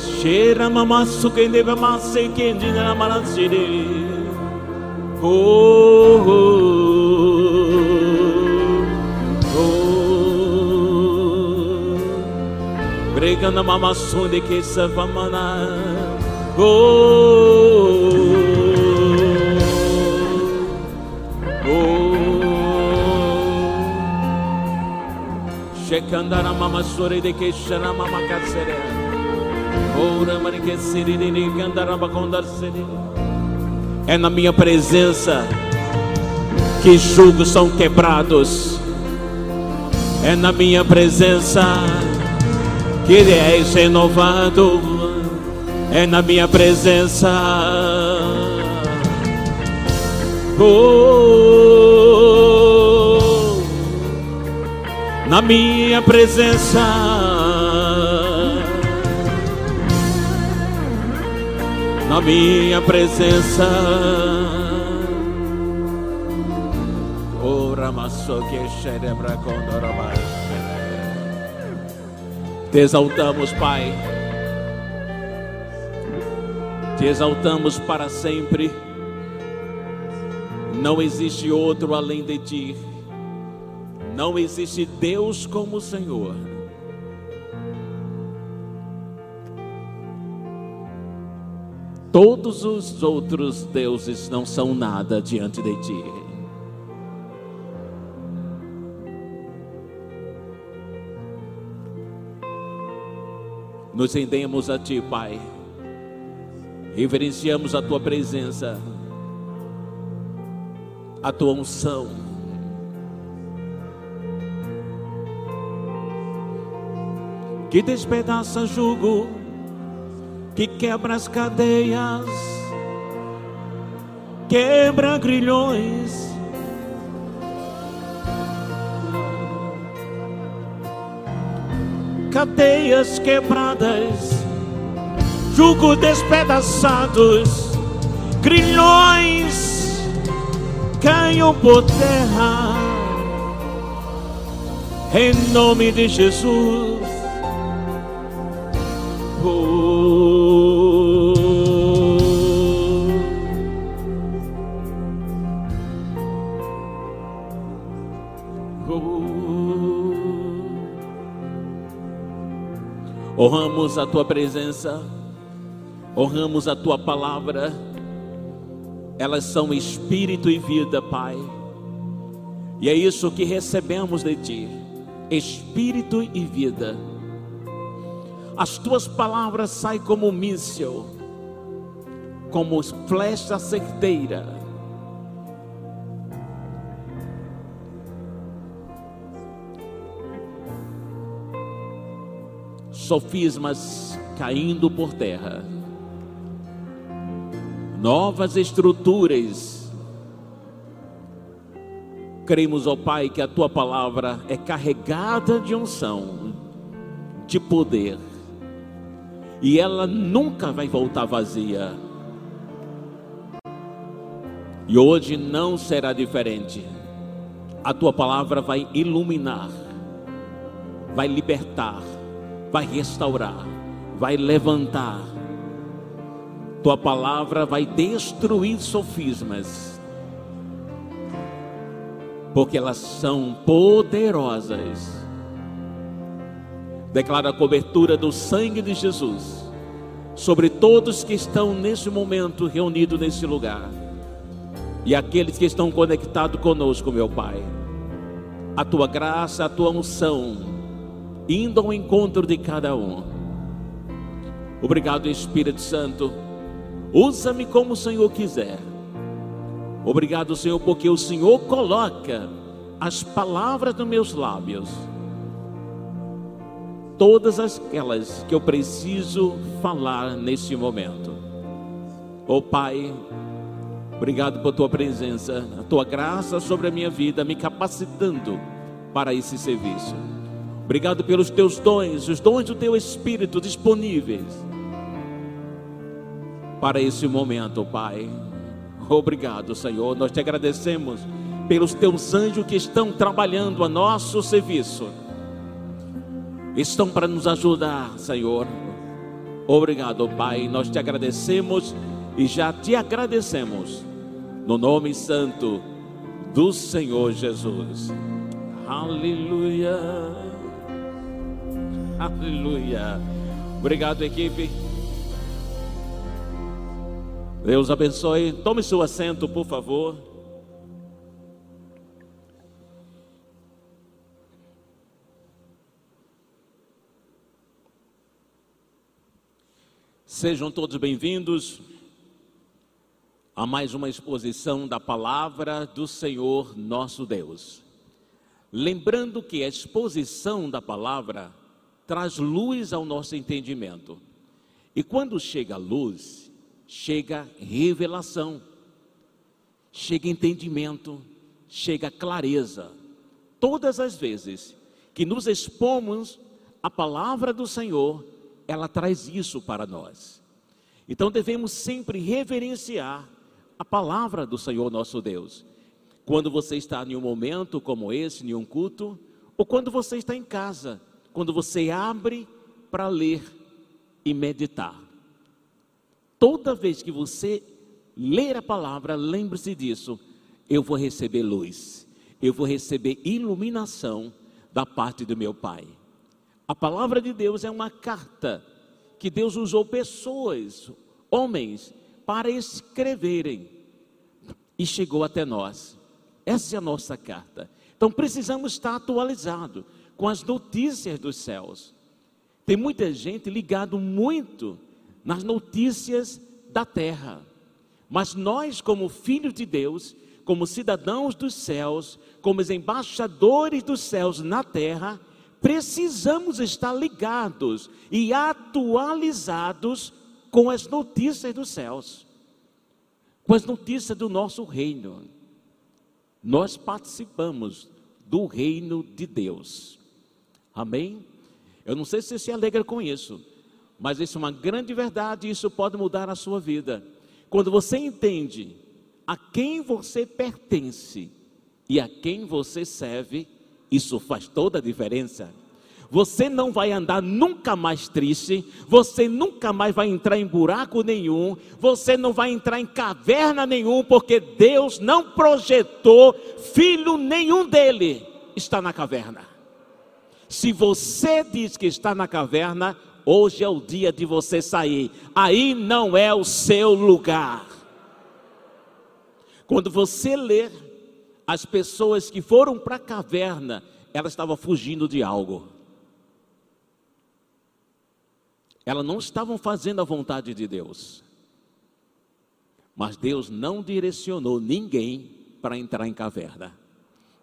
Cheira mamasu kende mamase kende na marasire. Oh, oh, oh. Bregando mamasu de que se vamana. Oh, Shekandara mama sore de que shara mama kasere. Ora mani que siri de kandara bakondar siri. É na minha presença que julgos são quebrados. É na minha presença que és renovado. É na minha presença. Oh, na minha presença. Na minha presença. Te exaltamos, Pai. Te exaltamos para sempre. Não existe outro além de ti. Não existe Deus como o Senhor. Todos os outros deuses não são nada diante de ti. Nos rendemos a ti, Pai. Reverenciamos a tua presença, a tua unção. Que despedaça jugo, que quebra as cadeias, quebra grilhões. Cadeias quebradas jugo despedaçados, grilhões caiam por terra, em nome de Jesus. Honramos a tua presença honramos a tua palavra, elas são espírito e vida, Pai. E é isso que recebemos de ti: espírito e vida. As tuas palavras saem como um míssil, como flecha certeira. Sofismas caindo por terra novas estruturas. Cremos, ó Pai, que a tua palavra é carregada de unção, de poder, e ela nunca vai voltar vazia. E hoje não será diferente. A tua palavra vai iluminar, vai libertar, vai restaurar, vai levantar tua palavra vai destruir sofismas, porque elas são poderosas. Declara a cobertura do sangue de Jesus sobre todos que estão nesse momento reunidos nesse lugar e aqueles que estão conectados conosco, meu Pai. A tua graça, a tua unção, indo ao encontro de cada um. Obrigado, Espírito Santo Usa-me como o Senhor quiser. Obrigado, Senhor, porque o Senhor coloca as palavras nos meus lábios. Todas aquelas que eu preciso falar neste momento. Oh Pai, obrigado por tua presença, a tua graça sobre a minha vida, me capacitando para esse serviço. Obrigado pelos teus dons, os dons do teu Espírito disponíveis para esse momento, Pai. Obrigado, Senhor. Nós te agradecemos pelos teus anjos que estão trabalhando a nosso serviço. Estão para nos ajudar, Senhor. Obrigado, Pai. Nós te agradecemos e já te agradecemos no nome santo do Senhor Jesus. Aleluia. Aleluia. Obrigado, equipe. Deus abençoe. Tome seu assento, por favor. Sejam todos bem-vindos a mais uma exposição da palavra do Senhor nosso Deus. Lembrando que a exposição da palavra traz luz ao nosso entendimento. E quando chega luz, chega revelação, chega entendimento, chega clareza. Todas as vezes que nos expomos à palavra do Senhor, ela traz isso para nós. Então devemos sempre reverenciar a palavra do Senhor nosso Deus. Quando você está em um momento como esse, em um culto, ou quando você está em casa, quando você abre para ler e meditar. Toda vez que você ler a palavra, lembre-se disso. Eu vou receber luz, eu vou receber iluminação da parte do meu Pai. A palavra de Deus é uma carta que Deus usou pessoas, homens, para escreverem e chegou até nós. Essa é a nossa carta. Então precisamos estar atualizados com as notícias dos céus. Tem muita gente ligado muito nas notícias da terra. Mas nós, como filhos de Deus, como cidadãos dos céus, como embaixadores dos céus na terra, precisamos estar ligados e atualizados com as notícias dos céus, com as notícias do nosso reino. Nós participamos do reino de Deus. Amém? Eu não sei se você se alegra com isso, mas isso é uma grande verdade e isso pode mudar a sua vida. Quando você entende a quem você pertence e a quem você serve, isso faz toda a diferença você não vai andar nunca mais triste, você nunca mais vai entrar em buraco nenhum, você não vai entrar em caverna nenhum, porque Deus não projetou filho nenhum dele está na caverna. Se você diz que está na caverna, hoje é o dia de você sair. Aí não é o seu lugar. Quando você ler as pessoas que foram para a caverna, elas estavam fugindo de algo. elas não estavam fazendo a vontade de Deus. Mas Deus não direcionou ninguém para entrar em caverna,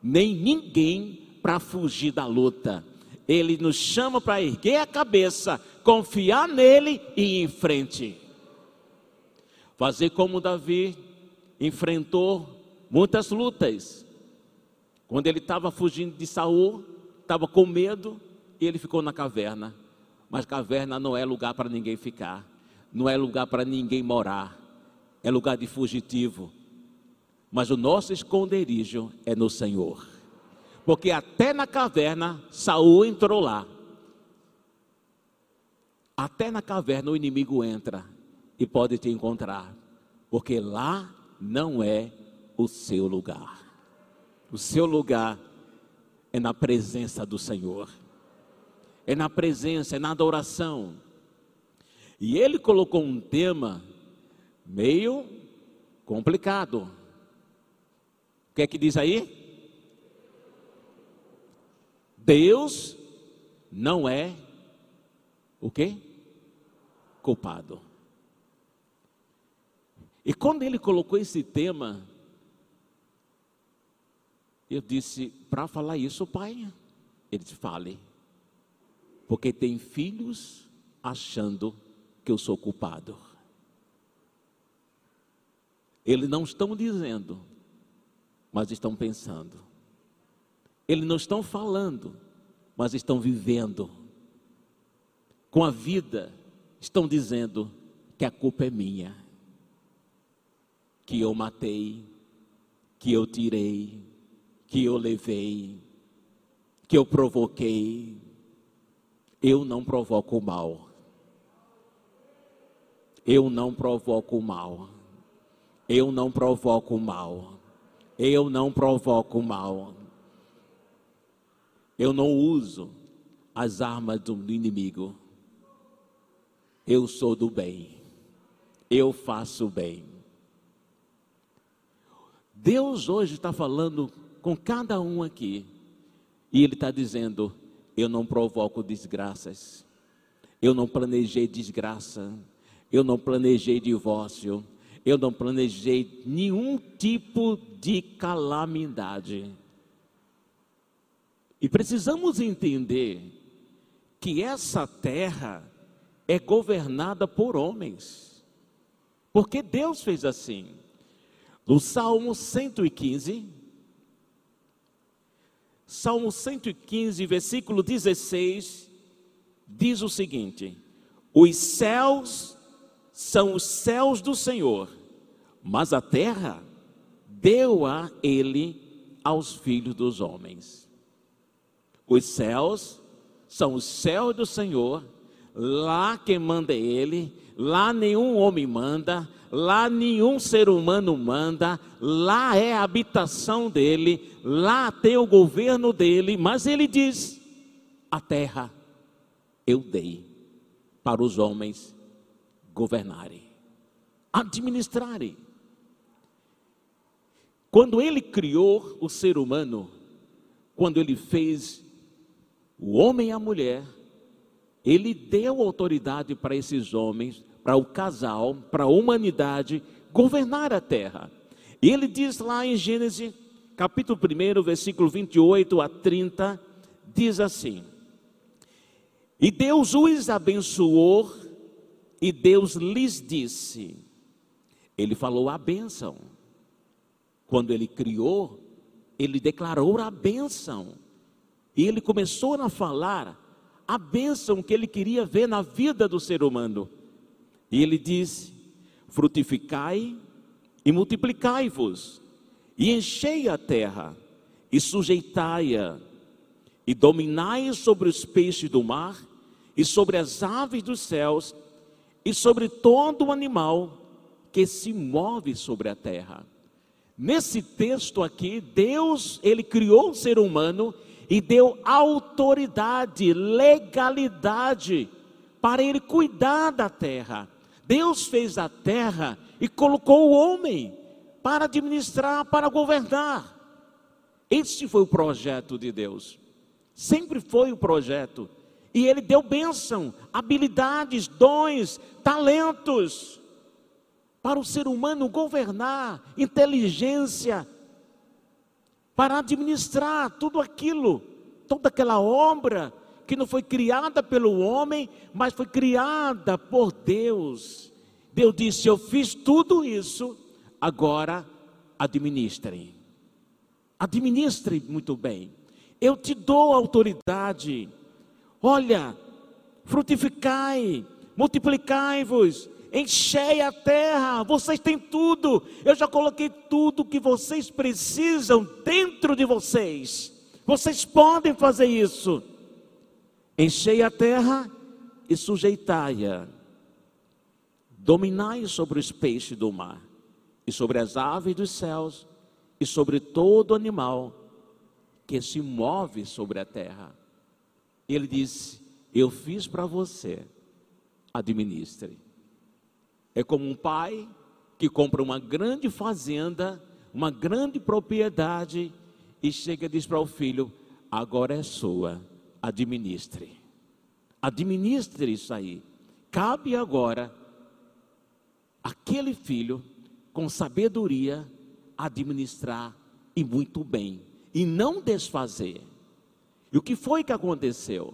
nem ninguém para fugir da luta. Ele nos chama para erguer a cabeça, confiar nele e ir em frente. Fazer como Davi enfrentou muitas lutas. Quando ele estava fugindo de Saul, estava com medo, e ele ficou na caverna. Mas caverna não é lugar para ninguém ficar, não é lugar para ninguém morar, é lugar de fugitivo. Mas o nosso esconderijo é no Senhor. Porque até na caverna Saul entrou lá. Até na caverna o inimigo entra e pode te encontrar, porque lá não é o seu lugar. O seu lugar é na presença do Senhor é na presença, é na adoração. E ele colocou um tema meio complicado. O que é que diz aí? Deus não é o quê? Culpado. E quando ele colocou esse tema, eu disse, para falar isso, pai, ele disse, fale porque tem filhos achando que eu sou culpado. Eles não estão dizendo, mas estão pensando. Eles não estão falando, mas estão vivendo. Com a vida, estão dizendo que a culpa é minha, que eu matei, que eu tirei, que eu levei, que eu provoquei, Eu não provoco o mal. Eu não provoco o mal. Eu não provoco o mal. Eu não provoco o mal. Eu não uso as armas do inimigo. Eu sou do bem. Eu faço bem. Deus hoje está falando com cada um aqui. E Ele está dizendo: Eu não provoco desgraças. Eu não planejei desgraça. Eu não planejei divórcio. Eu não planejei nenhum tipo de calamidade. E precisamos entender que essa terra é governada por homens. Porque Deus fez assim. No Salmo 115, Salmo 115, versículo 16, diz o seguinte: Os céus são os céus do Senhor, mas a terra deu a ele aos filhos dos homens. Os céus são os céus do Senhor, lá quem manda é Ele, lá nenhum homem manda, lá nenhum ser humano manda, lá é a habitação dele, lá tem o governo dele, mas ele diz: a terra eu dei para os homens governarem, administrarem. Quando ele criou o ser humano, quando ele fez o homem e a mulher, ele deu autoridade para esses homens, para o casal, para a humanidade governar a terra. E ele diz lá em Gênesis, capítulo 1, versículo 28 a 30, diz assim: E Deus os abençoou, e Deus lhes disse, ele falou a bênção. Quando ele criou, ele declarou a bênção. E ele começou a falar a bênção que ele queria ver na vida do ser humano. E ele diz: frutificai e multiplicai-vos, e enchei a terra, e sujeitai-a, e dominai sobre os peixes do mar, e sobre as aves dos céus, e sobre todo o animal que se move sobre a terra. Nesse texto aqui, Deus, ele criou o ser humano e deu autoridade, legalidade para ele cuidar da terra. Deus fez a terra e colocou o homem para administrar, para governar. Esse foi o projeto de Deus. Sempre foi o projeto. E ele deu bênção, habilidades, dons, talentos para o ser humano governar, inteligência, para administrar tudo aquilo, toda aquela obra que não foi criada pelo homem, mas foi criada por Deus. Deus disse: Eu fiz tudo isso, agora administrem. Administrem muito bem. Eu te dou autoridade. Olha, frutificai, multiplicai-vos, enchei a terra, vocês têm tudo, eu já coloquei tudo que vocês precisam dentro de vocês, vocês podem fazer isso. Enchei a terra e sujeitai-a, dominai sobre os peixes do mar, e sobre as aves dos céus, e sobre todo animal que se move sobre a terra. Ele disse: Eu fiz para você, administre. É como um pai que compra uma grande fazenda, uma grande propriedade e chega e diz para o filho: agora é sua, administre. Administre isso aí. Cabe agora aquele filho com sabedoria administrar e muito bem e não desfazer. E o que foi que aconteceu?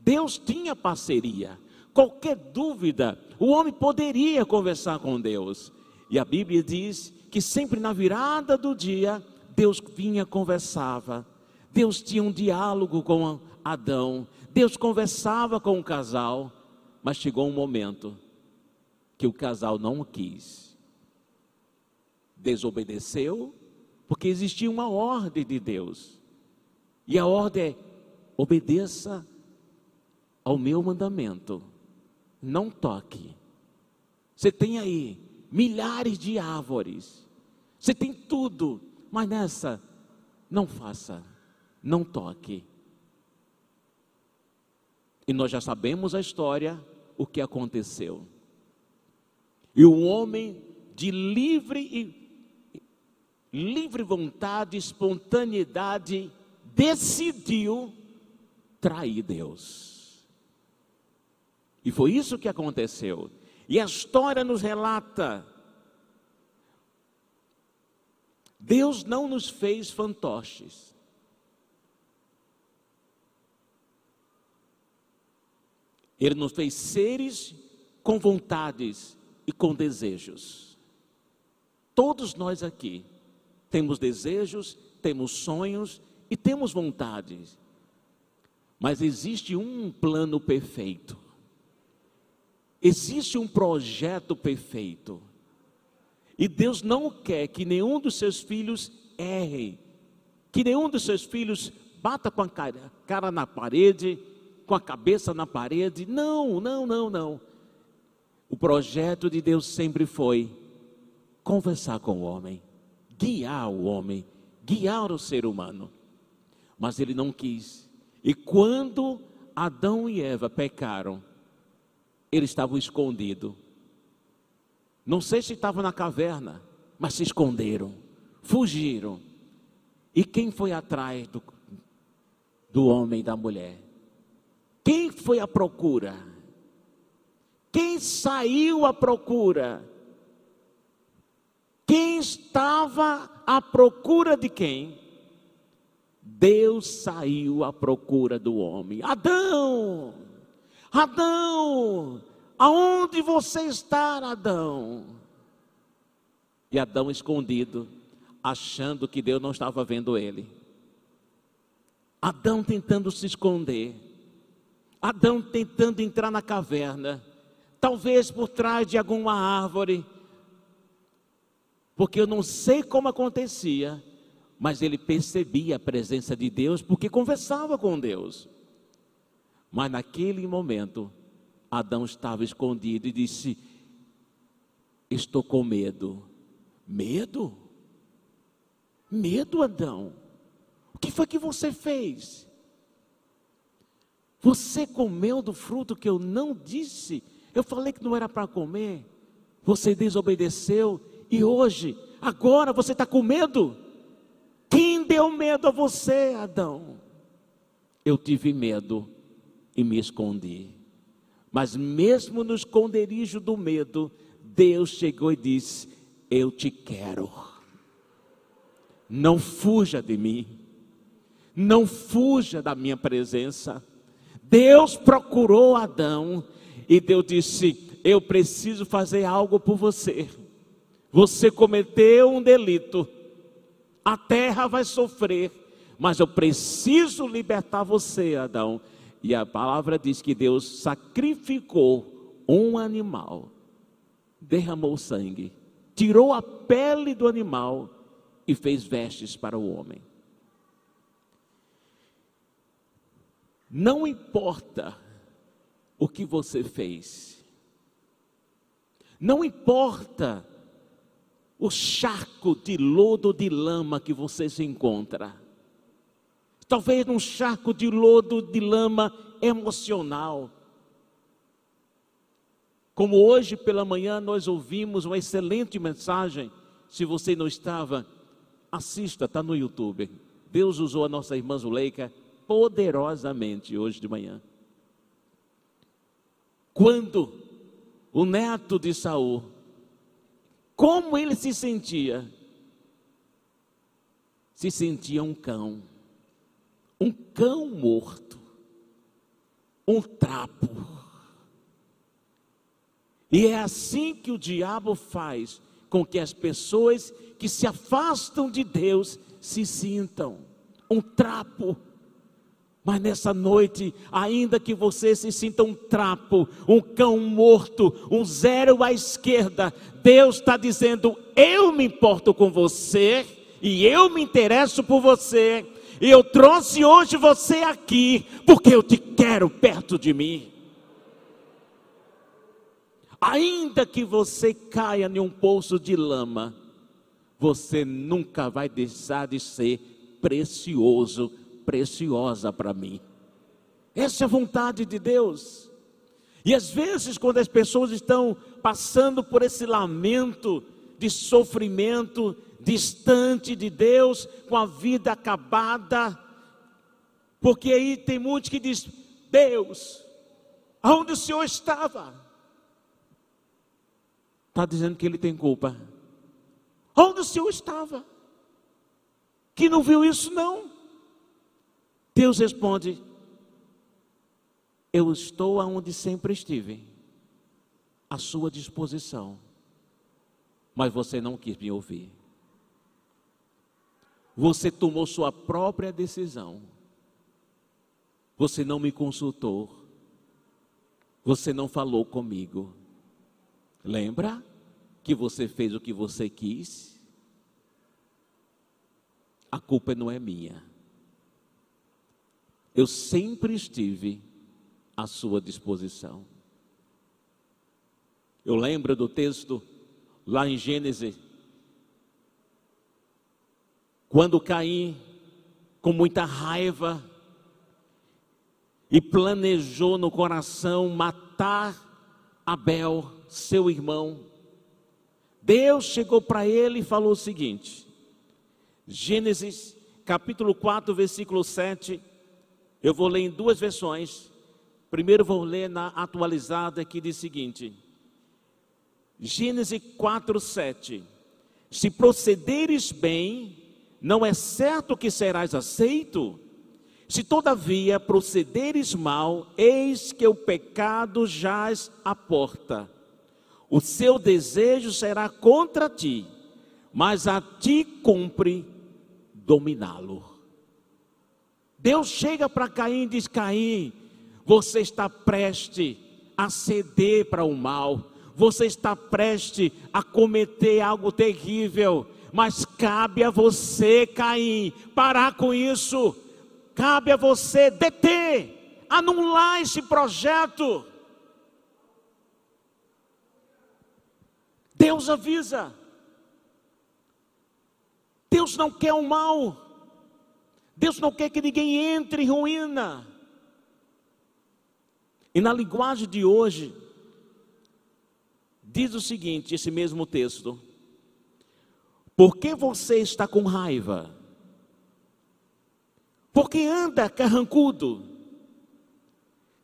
Deus tinha parceria qualquer dúvida, o homem poderia conversar com Deus. E a Bíblia diz que sempre na virada do dia, Deus vinha conversava. Deus tinha um diálogo com Adão. Deus conversava com o casal, mas chegou um momento que o casal não quis. Desobedeceu, porque existia uma ordem de Deus. E a ordem é: obedeça ao meu mandamento, não toque. Você tem aí milhares de árvores, você tem tudo, mas nessa, não faça, não toque. E nós já sabemos a história, o que aconteceu. E o homem de livre e livre vontade, espontaneidade, decidiu trair Deus. E foi isso que aconteceu. E a história nos relata: Deus não nos fez fantoches. Ele nos fez seres com vontades e com desejos. Todos nós aqui temos desejos, temos sonhos e temos vontades. Mas existe um plano perfeito. Existe um projeto perfeito. E Deus não quer que nenhum dos seus filhos erre, que nenhum dos seus filhos bata com a cara, cara na parede, com a cabeça na parede. Não, não, não, não. O projeto de Deus sempre foi conversar com o homem, guiar o homem, guiar o ser humano. Mas ele não quis. E quando Adão e Eva pecaram, eles estavam escondidos. Não sei se estavam na caverna, mas se esconderam, fugiram. E quem foi atrás do, do homem e da mulher? Quem foi à procura? Quem saiu à procura? Quem estava à procura de quem? Deus saiu à procura do homem. Adão! Adão! Aonde você está, Adão? E Adão escondido, achando que Deus não estava vendo ele. Adão tentando se esconder. Adão tentando entrar na caverna talvez por trás de alguma árvore, porque eu não sei como acontecia, mas ele percebia a presença de Deus porque conversava com Deus. Mas naquele momento, Adão estava escondido e disse: Estou com medo. Medo? Medo, Adão? O que foi que você fez? Você comeu do fruto que eu não disse eu falei que não era para comer. Você desobedeceu. E hoje, agora você está com medo? Quem deu medo a você, Adão? Eu tive medo e me escondi. Mas mesmo no esconderijo do medo, Deus chegou e disse: Eu te quero. Não fuja de mim. Não fuja da minha presença. Deus procurou Adão e Deus disse: Eu preciso fazer algo por você. Você cometeu um delito, a terra vai sofrer, mas eu preciso libertar você, Adão. E a palavra diz que Deus sacrificou um animal, derramou sangue, tirou a pele do animal e fez vestes para o homem. Não importa o que você fez. Não importa o charco de lodo de lama que você se encontra. Talvez num charco de lodo de lama emocional. Como hoje pela manhã nós ouvimos uma excelente mensagem. Se você não estava, assista, está no YouTube. Deus usou a nossa irmã Zuleika poderosamente hoje de manhã. Quando o neto de Saul, como ele se sentia? Se sentia um cão, um cão morto, um trapo. E é assim que o diabo faz com que as pessoas que se afastam de Deus se sintam um trapo mas nessa noite, ainda que você se sinta um trapo, um cão morto, um zero à esquerda, Deus está dizendo: Eu me importo com você e eu me interesso por você. E eu trouxe hoje você aqui, porque eu te quero perto de mim. Ainda que você caia em um poço de lama, você nunca vai deixar de ser precioso, preciosa para mim. Essa é a vontade de Deus. E às vezes, quando as pessoas estão passando por esse lamento de sofrimento, distante de Deus, com a vida acabada, porque aí tem muitos que diz: Deus, aonde o Senhor estava? Está dizendo que ele tem culpa. Onde o Senhor estava? Que não viu isso, não. Deus responde: Eu estou aonde sempre estive, à sua disposição, mas você não quis me ouvir. Você tomou sua própria decisão. Você não me consultou. Você não falou comigo. Lembra que você fez o que você quis? A culpa não é minha. Eu sempre estive à sua disposição. Eu lembro do texto lá em Gênesis quando Caim, com muita raiva, e planejou no coração matar Abel, seu irmão, Deus chegou para ele e falou o seguinte: Gênesis capítulo 4, versículo 7. Eu vou ler em duas versões. Primeiro vou ler na atualizada que diz o seguinte: Gênesis 4, 7. Se procederes bem, não é certo que serás aceito? Se todavia procederes mal, eis que o pecado jaz à porta. O seu desejo será contra ti, mas a ti cumpre dominá-lo. Deus chega para Caim e diz: Caim, você está preste a ceder para o mal, você está preste a cometer algo terrível mas cabe a você, Caim, parar com isso. Cabe a você deter, anular esse projeto. Deus avisa. Deus não quer o mal. Deus não quer que ninguém entre em ruína. E na linguagem de hoje, diz o seguinte: esse mesmo texto. Por que você está com raiva? Porque anda carrancudo.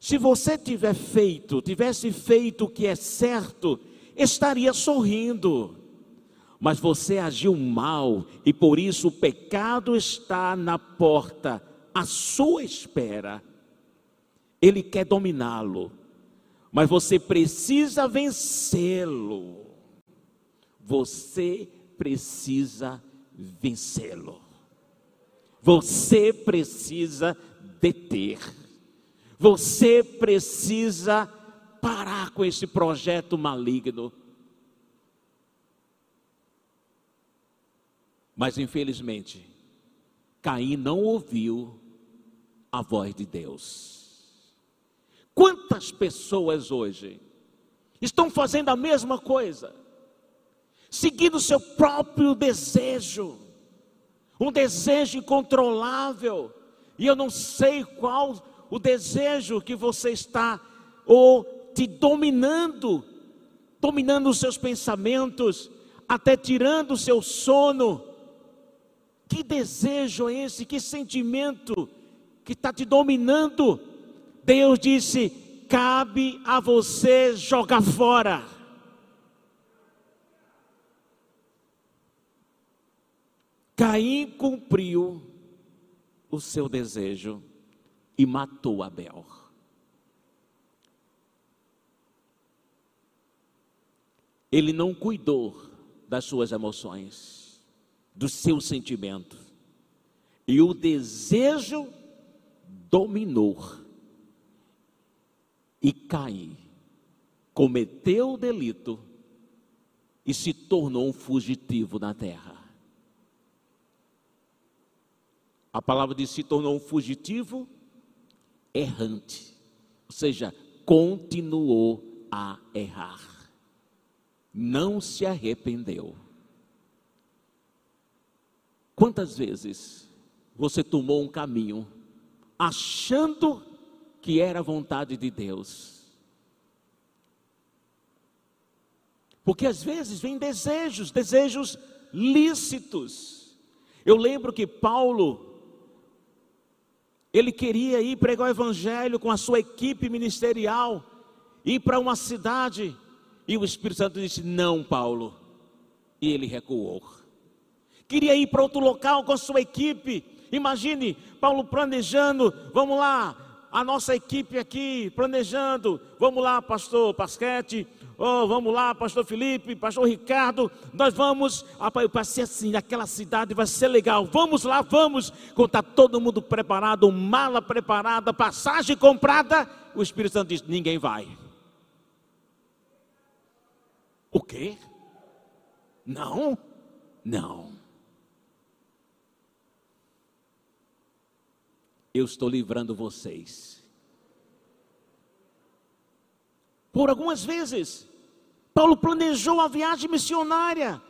Se você tiver feito, tivesse feito o que é certo, estaria sorrindo. Mas você agiu mal e por isso o pecado está na porta, à sua espera. Ele quer dominá-lo, mas você precisa vencê-lo. Você precisa vencê-lo. Você precisa deter. Você precisa parar com esse projeto maligno. Mas infelizmente, Caim não ouviu a voz de Deus. Quantas pessoas hoje estão fazendo a mesma coisa? seguindo o seu próprio desejo, um desejo incontrolável, e eu não sei qual o desejo que você está ou te dominando, dominando os seus pensamentos, até tirando o seu sono. Que desejo é esse? Que sentimento que está te dominando? Deus disse: cabe a você jogar fora. Caim cumpriu o seu desejo e matou Abel. Ele não cuidou das suas emoções, dos seus sentimentos. E o desejo dominou. E Caim cometeu o delito e se tornou um fugitivo na terra. A palavra diz se tornou um fugitivo errante. Ou seja, continuou a errar. Não se arrependeu. Quantas vezes você tomou um caminho achando que era a vontade de Deus? Porque às vezes vem desejos, desejos lícitos. Eu lembro que Paulo, ele queria ir pregar o evangelho com a sua equipe ministerial, ir para uma cidade, e o Espírito Santo disse: Não, Paulo. E ele recuou. Queria ir para outro local com sua equipe. Imagine Paulo planejando, vamos lá, a nossa equipe aqui planejando, vamos lá, pastor Pasquete, oh, vamos lá, pastor Felipe, pastor Ricardo, nós vamos, rapaz, vai ser assim, aquela cidade vai ser legal, vamos lá, vamos, quando está todo mundo preparado, mala preparada, passagem comprada, o Espírito Santo diz, ninguém vai. O quê? Não, não. Eu estou livrando vocês. Por algumas vezes, Paulo planejou a viagem missionária.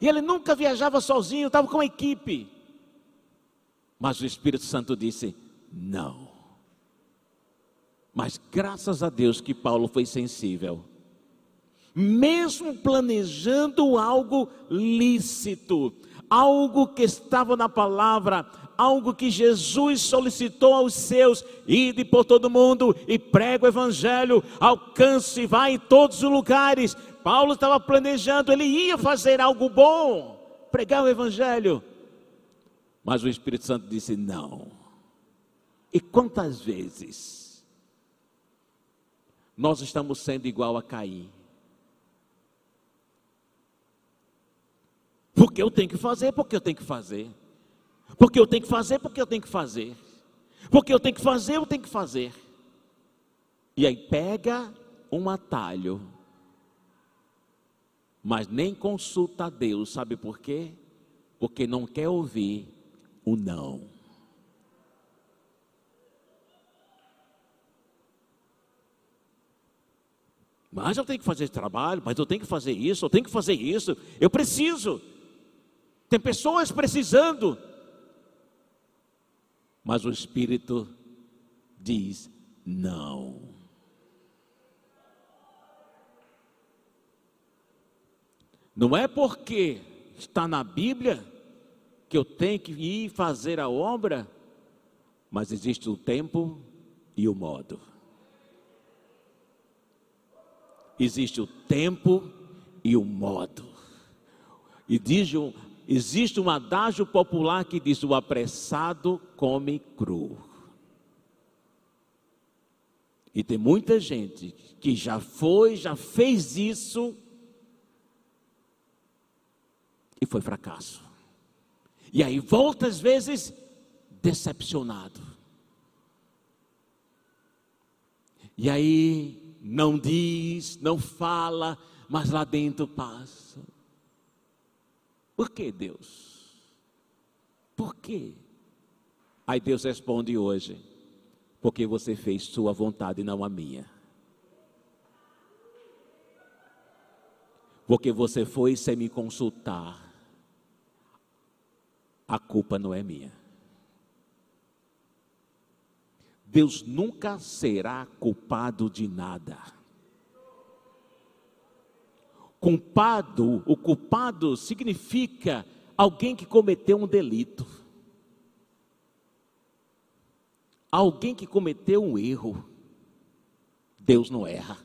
E ele nunca viajava sozinho, estava com a equipe. Mas o Espírito Santo disse: não. Mas graças a Deus que Paulo foi sensível. Mesmo planejando algo lícito, algo que estava na palavra, algo que Jesus solicitou aos seus: ide por todo mundo e prega o evangelho, alcance, vá em todos os lugares. Paulo estava planejando, ele ia fazer algo bom, pregar o evangelho. Mas o Espírito Santo disse: não. E quantas vezes nós estamos sendo igual a Caim? Porque eu tenho que fazer, porque eu tenho que fazer. Porque eu tenho que fazer, porque eu tenho que fazer. Porque eu tenho que fazer, eu tenho que fazer. E aí pega um atalho, mas nem consulta a Deus, sabe por quê? Porque não quer ouvir o não. Mas eu tenho que fazer esse trabalho, mas eu tenho que fazer isso, eu tenho que fazer isso, eu preciso. Tem pessoas precisando. Mas o Espírito diz: não. Não é porque está na Bíblia que eu tenho que ir fazer a obra, mas existe o tempo e o modo. Existe o tempo e o modo. E diz Existe um adágio popular que diz: o apressado come cru. E tem muita gente que já foi, já fez isso e foi fracasso. E aí volta às vezes decepcionado. E aí não diz, não fala, mas lá dentro passa. Por que Deus? Por quê? Aí Deus responde hoje: porque você fez sua vontade e não a minha. Porque você foi sem me consultar. A culpa não é minha. Deus nunca será culpado de nada. Culpado, o culpado significa alguém que cometeu um delito. Alguém que cometeu um erro. Deus não erra.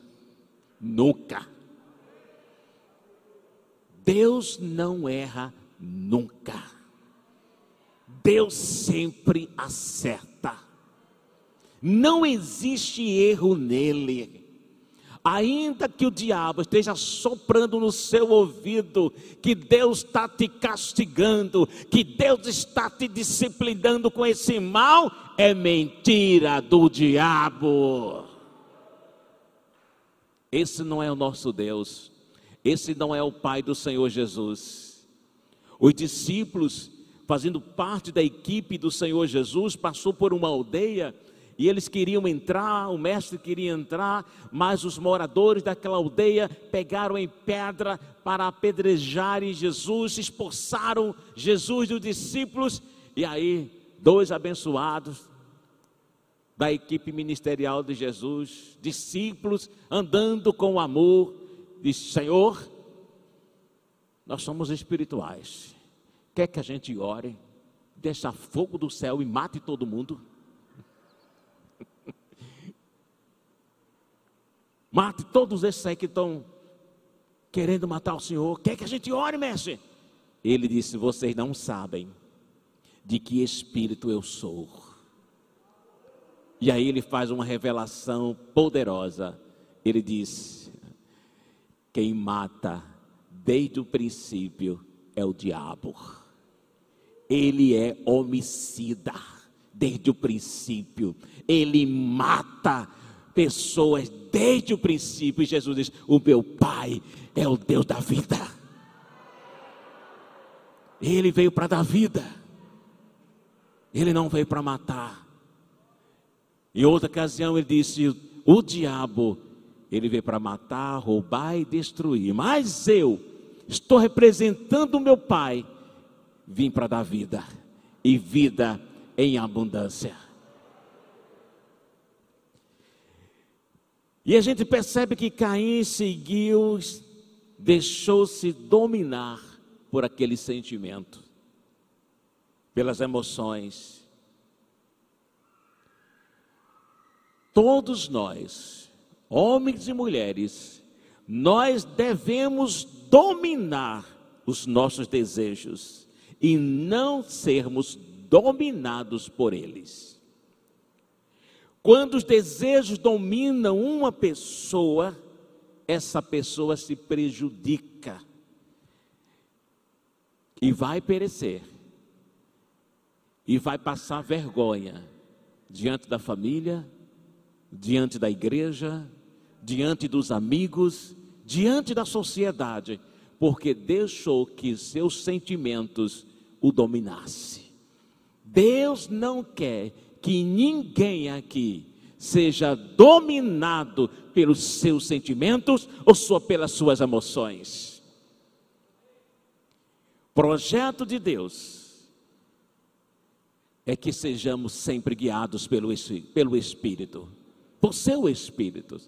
Nunca. Deus não erra nunca. Deus sempre acerta. Não existe erro nele. Ainda que o diabo esteja soprando no seu ouvido que Deus está te castigando, que Deus está te disciplinando com esse mal, é mentira do diabo. Esse não é o nosso Deus, esse não é o Pai do Senhor Jesus. Os discípulos fazendo parte da equipe do Senhor Jesus, passou por uma aldeia e eles queriam entrar, o mestre queria entrar, mas os moradores daquela aldeia pegaram em pedra para apedrejarem Jesus, expulsaram Jesus dos discípulos, e aí dois abençoados da equipe ministerial de Jesus, discípulos andando com amor, disse: Senhor, nós somos espirituais, quer que a gente ore, deixa fogo do céu e mate todo mundo? Mate todos esses aí que estão querendo matar o Senhor. Quer que a gente ore, mestre? Ele disse: Vocês não sabem de que espírito eu sou. E aí ele faz uma revelação poderosa. Ele diz: Quem mata desde o princípio é o diabo. Ele é homicida desde o princípio. Ele mata pessoas desde o princípio. E Jesus diz: O meu Pai é o Deus da vida. Ele veio para dar vida. Ele não veio para matar. Em outra ocasião ele disse: O diabo, ele veio para matar, roubar e destruir. Mas eu estou representando o meu Pai. Vim para dar vida e vida em abundância. E a gente percebe que Caim seguiu, deixou-se dominar por aquele sentimento, pelas emoções. Todos nós, homens e mulheres, nós devemos dominar os nossos desejos e não sermos dominados por eles. Quando os desejos dominam uma pessoa, essa pessoa se prejudica e vai perecer, e vai passar vergonha diante da família, diante da igreja, diante dos amigos, diante da sociedade, porque deixou que seus sentimentos o dominasse. Deus não quer que ninguém aqui seja dominado pelos seus sentimentos ou só pelas suas emoções. Projeto de Deus é que sejamos sempre guiados pelo, pelo Espírito, por seu Espírito.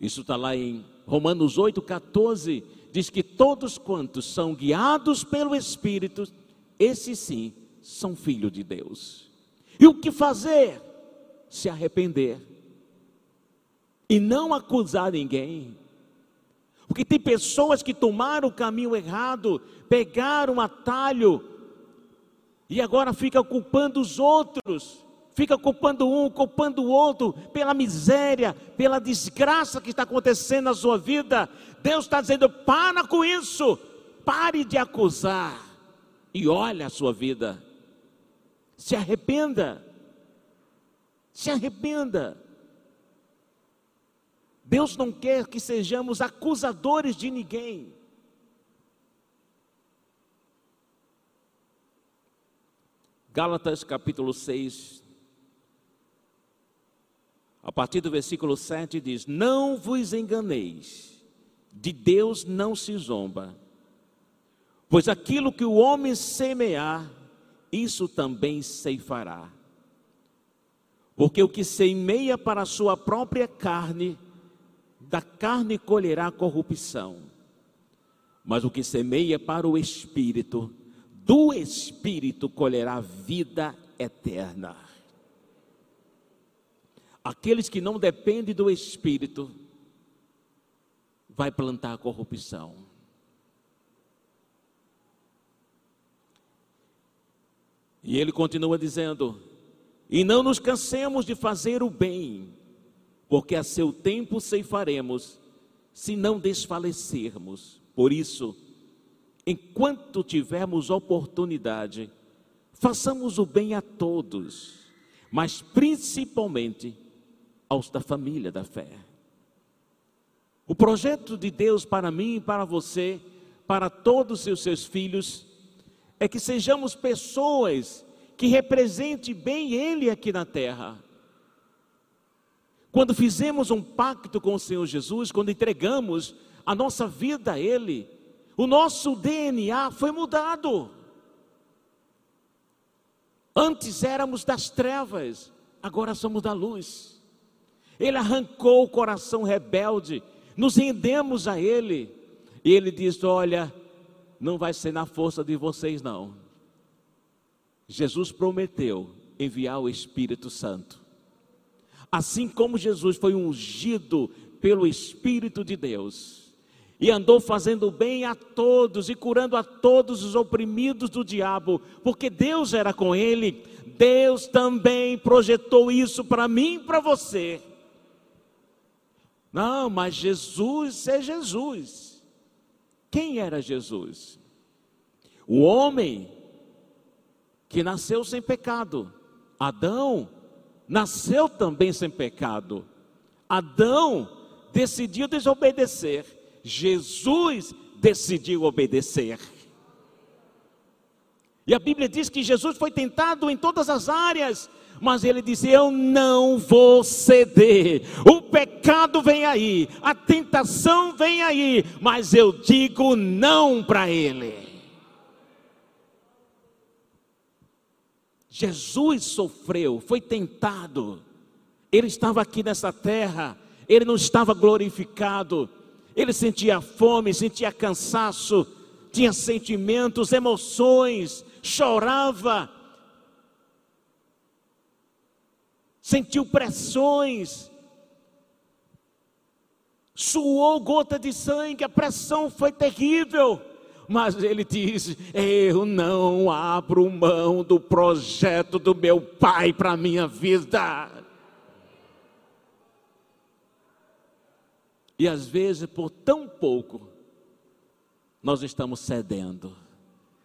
Isso está lá em Romanos 8,14, diz que todos quantos são guiados pelo Espírito, esses sim são filhos de Deus. E o que fazer? Se arrepender. E não acusar ninguém. Porque tem pessoas que tomaram o caminho errado, pegaram um atalho, e agora fica culpando os outros, fica culpando um, culpando o outro, pela miséria, pela desgraça que está acontecendo na sua vida. Deus está dizendo: para com isso, pare de acusar, e olha a sua vida. Se arrependa. Se arrependa. Deus não quer que sejamos acusadores de ninguém. Gálatas capítulo 6, a partir do versículo 7 diz: Não vos enganeis, de Deus não se zomba, pois aquilo que o homem semear, isso também ceifará. Porque o que semeia para a sua própria carne, da carne colherá corrupção. Mas o que semeia para o espírito, do espírito colherá vida eterna. Aqueles que não dependem do espírito, vai plantar a corrupção. E ele continua dizendo: E não nos cansemos de fazer o bem, porque a seu tempo ceifaremos, se não desfalecermos. Por isso, enquanto tivermos oportunidade, façamos o bem a todos, mas principalmente aos da família da fé. O projeto de Deus para mim e para você, para todos os seus filhos, é que sejamos pessoas que representem bem Ele aqui na terra. Quando fizemos um pacto com o Senhor Jesus, quando entregamos a nossa vida a Ele, o nosso DNA foi mudado. Antes éramos das trevas, agora somos da luz. Ele arrancou o coração rebelde, nos rendemos a Ele. E Ele diz: Olha, não vai ser na força de vocês, não. Jesus prometeu enviar o Espírito Santo. Assim como Jesus foi ungido pelo Espírito de Deus e andou fazendo bem a todos e curando a todos os oprimidos do diabo, porque Deus era com ele, Deus também projetou isso para mim e para você. Não, mas Jesus é Jesus. Quem era Jesus? O homem que nasceu sem pecado. Adão nasceu também sem pecado. Adão decidiu desobedecer. Jesus decidiu obedecer. E a Bíblia diz que Jesus foi tentado em todas as áreas, mas ele disse: Eu não vou ceder. O pecado vem aí, a tentação vem aí, mas eu digo não para ele. Jesus sofreu, foi tentado, ele estava aqui nessa terra, ele não estava glorificado, ele sentia fome, sentia cansaço, tinha sentimentos, emoções, chorava, sentiu pressões, suou gota de sangue, a pressão foi terrível. Mas ele diz: Eu não abro mão do projeto do meu pai para a minha vida. E às vezes, por tão pouco, nós estamos cedendo.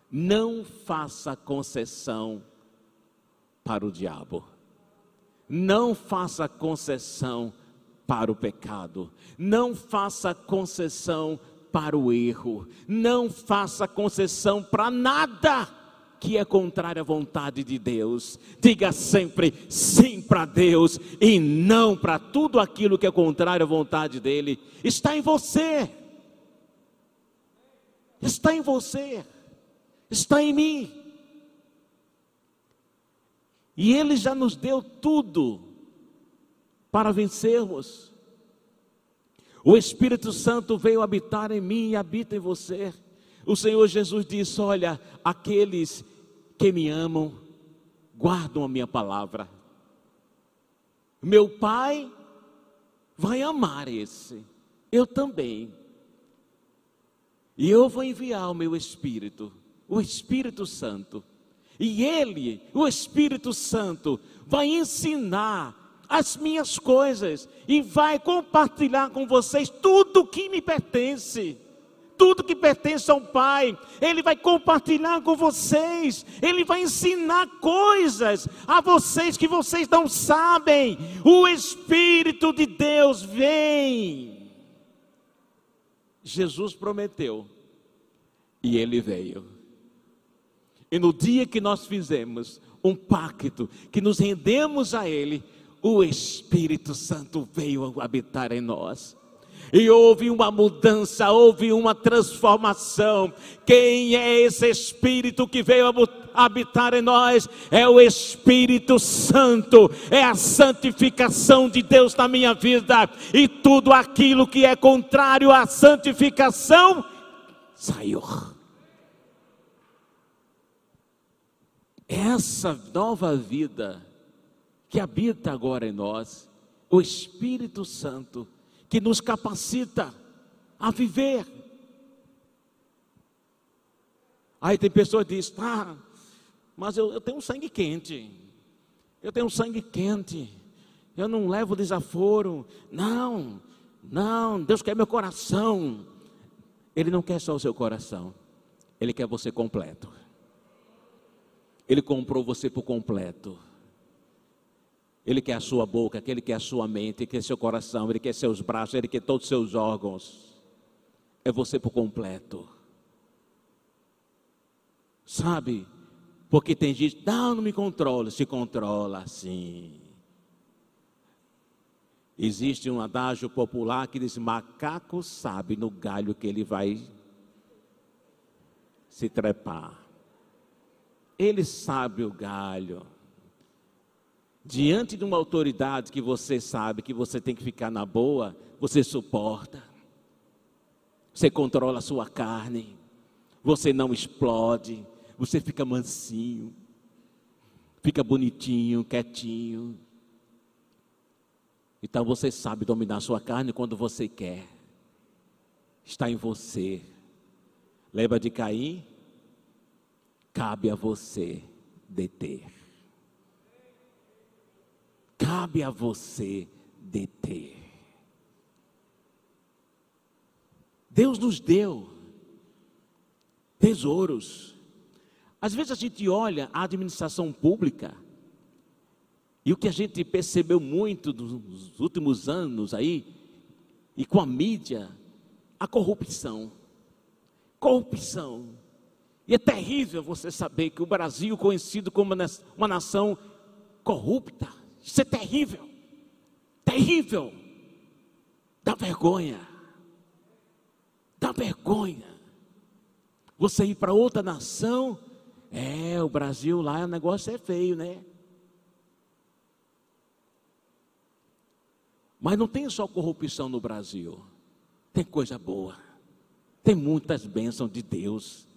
Não faça concessão para o diabo. Não faça concessão para o pecado. Não faça concessão para o erro. Não faça concessão para nada que é contrário à vontade de Deus. Diga sempre sim para Deus e não para tudo aquilo que é contrário à vontade dele. Está em você. Está em você. Está em mim. E ele já nos deu tudo para vencermos. O Espírito Santo veio habitar em mim e habita em você. O Senhor Jesus disse: Olha, aqueles que me amam, guardam a minha palavra. Meu Pai vai amar esse, eu também. E eu vou enviar o meu Espírito, o Espírito Santo. E Ele, o Espírito Santo, vai ensinar as minhas coisas e vai compartilhar com vocês tudo que me pertence. Tudo que pertence ao Pai, Ele vai compartilhar com vocês, Ele vai ensinar coisas a vocês que vocês não sabem. O Espírito de Deus vem. Jesus prometeu, e Ele veio. E no dia que nós fizemos um pacto, que nos rendemos a Ele, o Espírito Santo veio habitar em nós. E houve uma mudança, houve uma transformação. Quem é esse Espírito que veio habitar em nós? É o Espírito Santo, é a santificação de Deus na minha vida. E tudo aquilo que é contrário à santificação saiu. Essa nova vida que habita agora em nós, o Espírito Santo, que nos capacita a viver. Aí tem pessoas que dizem, ah, mas eu, eu tenho um sangue quente, eu tenho um sangue quente, eu não levo desaforo. Não, não, Deus quer meu coração. Ele não quer só o seu coração, Ele quer você completo. Ele comprou você por completo. Ele quer a sua boca, Ele quer a sua mente, Ele quer seu coração, Ele quer seus braços, Ele quer todos os seus órgãos. É você por completo. Sabe? Porque tem gente, não, não me controla, se controla sim. Existe um adágio popular que diz: macaco sabe no galho que ele vai se trepar. Ele sabe o galho. Diante de uma autoridade que você sabe que você tem que ficar na boa, você suporta. Você controla a sua carne. Você não explode. Você fica mansinho. Fica bonitinho, quietinho. Então você sabe dominar a sua carne quando você quer. Está em você. Lembra de Caim? Cabe a você deter. Cabe a você deter. Deus nos deu tesouros. Às vezes a gente olha a administração pública e o que a gente percebeu muito nos últimos anos aí, e com a mídia, a corrupção. Corrupção. E é terrível você saber que o Brasil, conhecido como uma nação corrupta, isso é terrível. Terrível. Dá vergonha. Dá vergonha. Você ir para outra nação, é, o Brasil lá, o negócio é feio, né? Mas não tem só corrupção no Brasil. Tem coisa boa. Tem muitas bênçãos de Deus.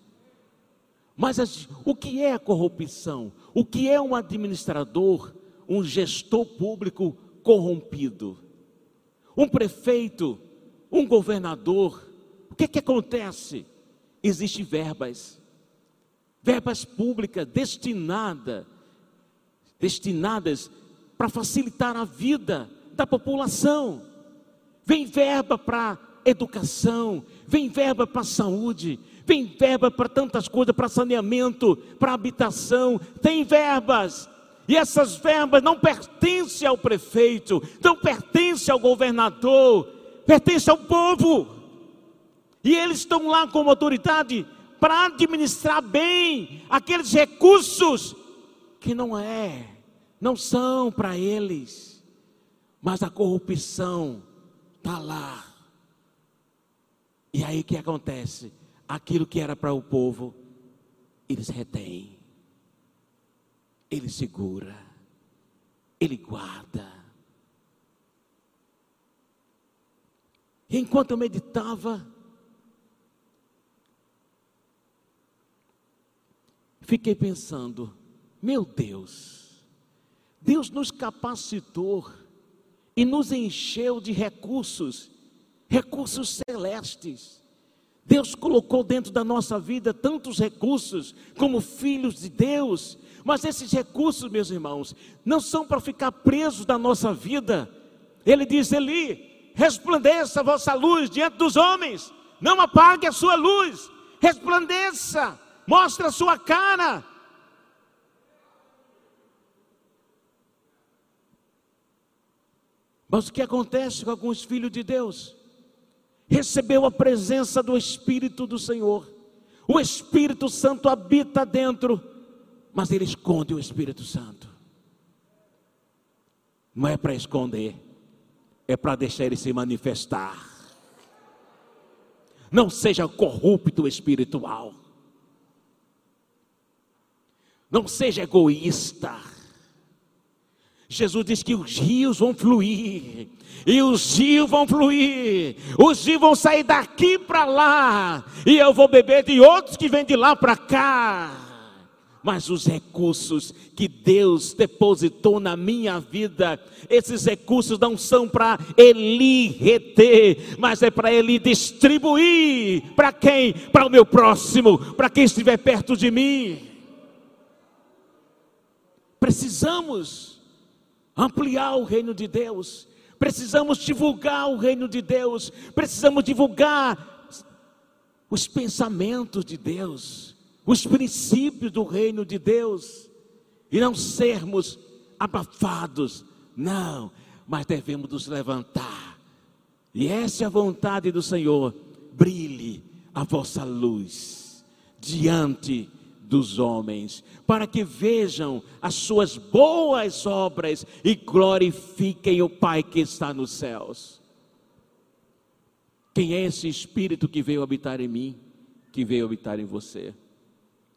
Mas o que é a corrupção? O que é um administrador, um gestor público corrompido? Um prefeito, um governador. O que, que acontece? Existem verbas, verbas públicas destinadas, destinadas para facilitar a vida da população. Vem verba para educação, vem verba para saúde, vem verba para tantas coisas, para saneamento, para habitação, tem verbas. E essas verbas não pertencem ao prefeito, não pertencem ao governador, pertencem ao povo. E eles estão lá como autoridade para administrar bem aqueles recursos que não é, não são para eles mas a corrupção está lá. E aí o que acontece? Aquilo que era para o povo, eles retêm, ele segura, ele guarda. E enquanto eu meditava, fiquei pensando: meu Deus, Deus nos capacitou e nos encheu de recursos, recursos celestes. Deus colocou dentro da nossa vida tantos recursos como filhos de Deus, mas esses recursos, meus irmãos, não são para ficar presos na nossa vida. Ele diz: Eli, resplandeça a vossa luz diante dos homens, não apague a sua luz, resplandeça, mostre a sua cara, Mas o que acontece com alguns filhos de Deus? Recebeu a presença do Espírito do Senhor. O Espírito Santo habita dentro, mas ele esconde o Espírito Santo. Não é para esconder, é para deixar ele se manifestar. Não seja corrupto espiritual. Não seja egoísta. Jesus diz que os rios vão fluir, e os rios vão fluir, os rios vão sair daqui para lá, e eu vou beber de outros que vêm de lá para cá. Mas os recursos que Deus depositou na minha vida, esses recursos não são para Ele reter, mas é para Ele distribuir. Para quem? Para o meu próximo, para quem estiver perto de mim. Precisamos ampliar o reino de Deus, precisamos divulgar o reino de Deus, precisamos divulgar os pensamentos de Deus, os princípios do reino de Deus, e não sermos abafados, não, mas devemos nos levantar, e essa é a vontade do Senhor, brilhe a vossa luz diante dos homens, para que vejam as suas boas obras e glorifiquem o Pai que está nos céus. Quem é esse Espírito que veio habitar em mim, que veio habitar em você?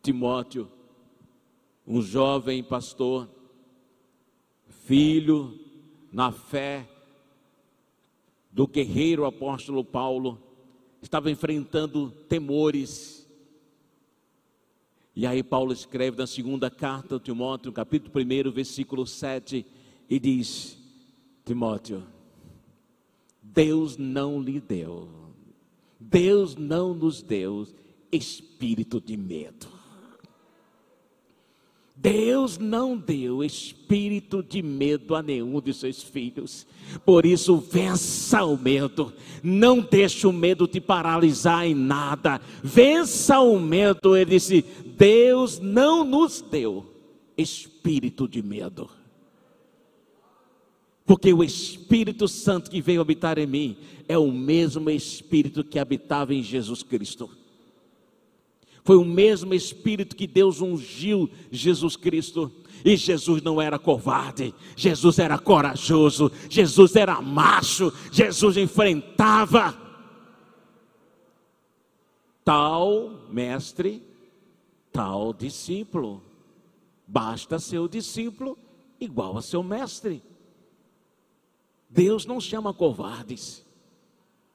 Timóteo, um jovem pastor, filho na fé do guerreiro apóstolo Paulo, estava enfrentando temores. E aí Paulo escreve na segunda carta a Timóteo, capítulo 1, versículo 7, e diz: Timóteo, Deus não lhe deu, Deus não nos deu espírito de medo. Deus não deu espírito de medo a nenhum de seus filhos. Por isso, vença o medo. Não deixe o medo te paralisar em nada. Vença o medo. Ele disse: Deus não nos deu espírito de medo. Porque o Espírito Santo que veio habitar em mim é o mesmo Espírito que habitava em Jesus Cristo. Foi o mesmo Espírito que Deus ungiu Jesus Cristo. E Jesus não era covarde, Jesus era corajoso, Jesus era macho, Jesus enfrentava. Tal mestre, tal discípulo. Basta ser o discípulo igual a seu mestre. Deus não chama covardes.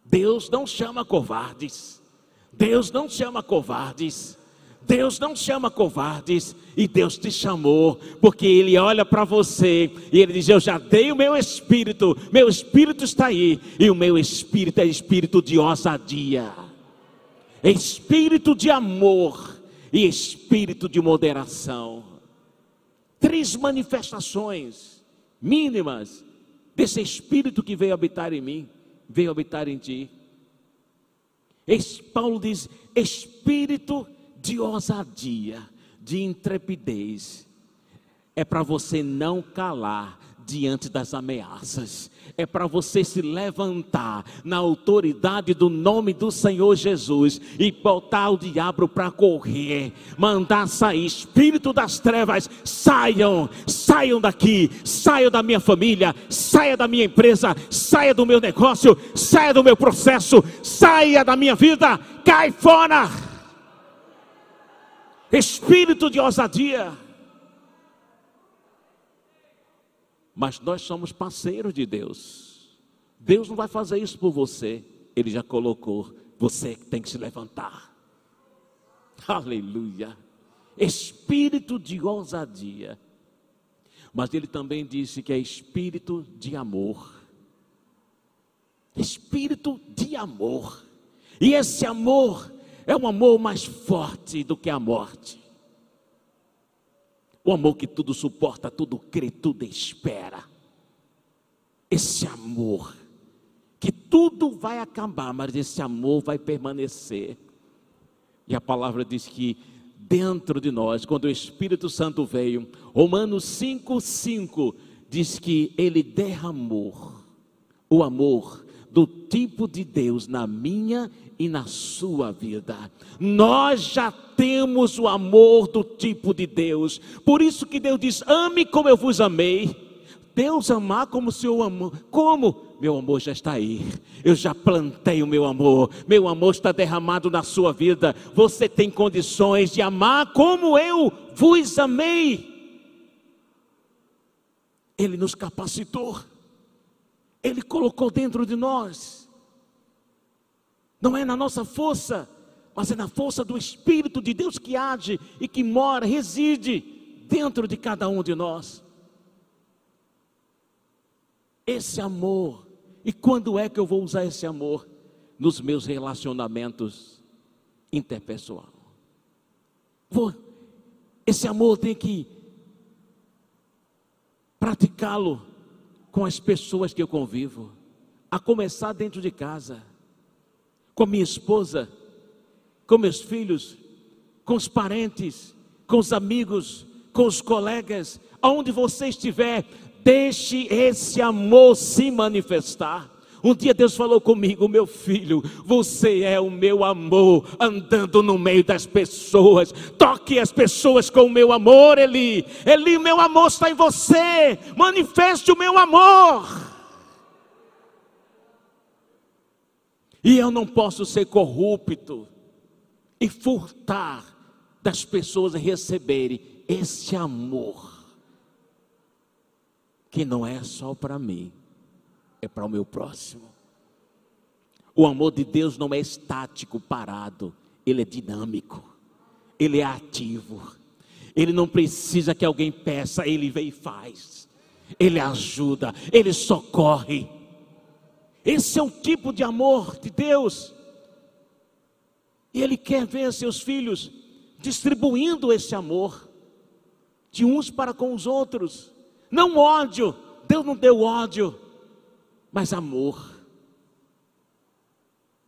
Deus não chama covardes. Deus não chama covardes. Deus não chama covardes e Deus te chamou, porque Ele olha para você e Ele diz: Eu já dei o meu espírito, meu espírito está aí, e o meu espírito é espírito de ousadia, espírito de amor e espírito de moderação. Três manifestações mínimas desse espírito que veio habitar em mim, veio habitar em ti. Paulo diz: espírito de ousadia, de intrepidez. É para você não calar diante das ameaças. É para você se levantar na autoridade do nome do Senhor Jesus e botar o diabo para correr, mandar sair. Espírito das trevas, saiam, saiam daqui, saiam da minha família, saia da minha empresa, saia do meu negócio, saia do meu processo, saia da minha vida, cai fora. Espírito de ousadia Mas nós somos parceiros de Deus. Deus não vai fazer isso por você. Ele já colocou. Você tem que se levantar. Aleluia. Espírito de ousadia. Mas ele também disse que é espírito de amor. Espírito de amor. E esse amor é um amor mais forte do que a morte. O amor que tudo suporta, tudo crê, tudo espera. Esse amor, que tudo vai acabar, mas esse amor vai permanecer. E a palavra diz que dentro de nós, quando o Espírito Santo veio, Romanos 5,5 diz que ele derramou o amor do tipo de Deus na minha e na sua vida. Nós já temos o amor do tipo de Deus. Por isso que Deus diz: ame como eu vos amei. Deus amar como o Senhor amou. Como? Meu amor já está aí. Eu já plantei o meu amor. Meu amor está derramado na sua vida. Você tem condições de amar como eu vos amei. Ele nos capacitou. Ele colocou dentro de nós. Não é na nossa força, mas é na força do Espírito de Deus que age e que mora, reside dentro de cada um de nós. Esse amor, e quando é que eu vou usar esse amor? Nos meus relacionamentos interpessoal. Vou, esse amor tem que praticá-lo com as pessoas que eu convivo, a começar dentro de casa, com minha esposa, com meus filhos, com os parentes, com os amigos, com os colegas, aonde você estiver, deixe esse amor se manifestar. Um dia Deus falou comigo, meu filho, você é o meu amor andando no meio das pessoas. Toque as pessoas com o meu amor, Eli. Eli, meu amor está em você. Manifeste o meu amor. E eu não posso ser corrupto e furtar das pessoas receberem esse amor que não é só para mim, é para o meu próximo. O amor de Deus não é estático, parado, ele é dinâmico, ele é ativo. Ele não precisa que alguém peça, ele vem e faz. Ele ajuda, ele socorre. Esse é o tipo de amor de Deus. E Ele quer ver seus filhos distribuindo esse amor de uns para com os outros. Não ódio, Deus não deu ódio, mas amor.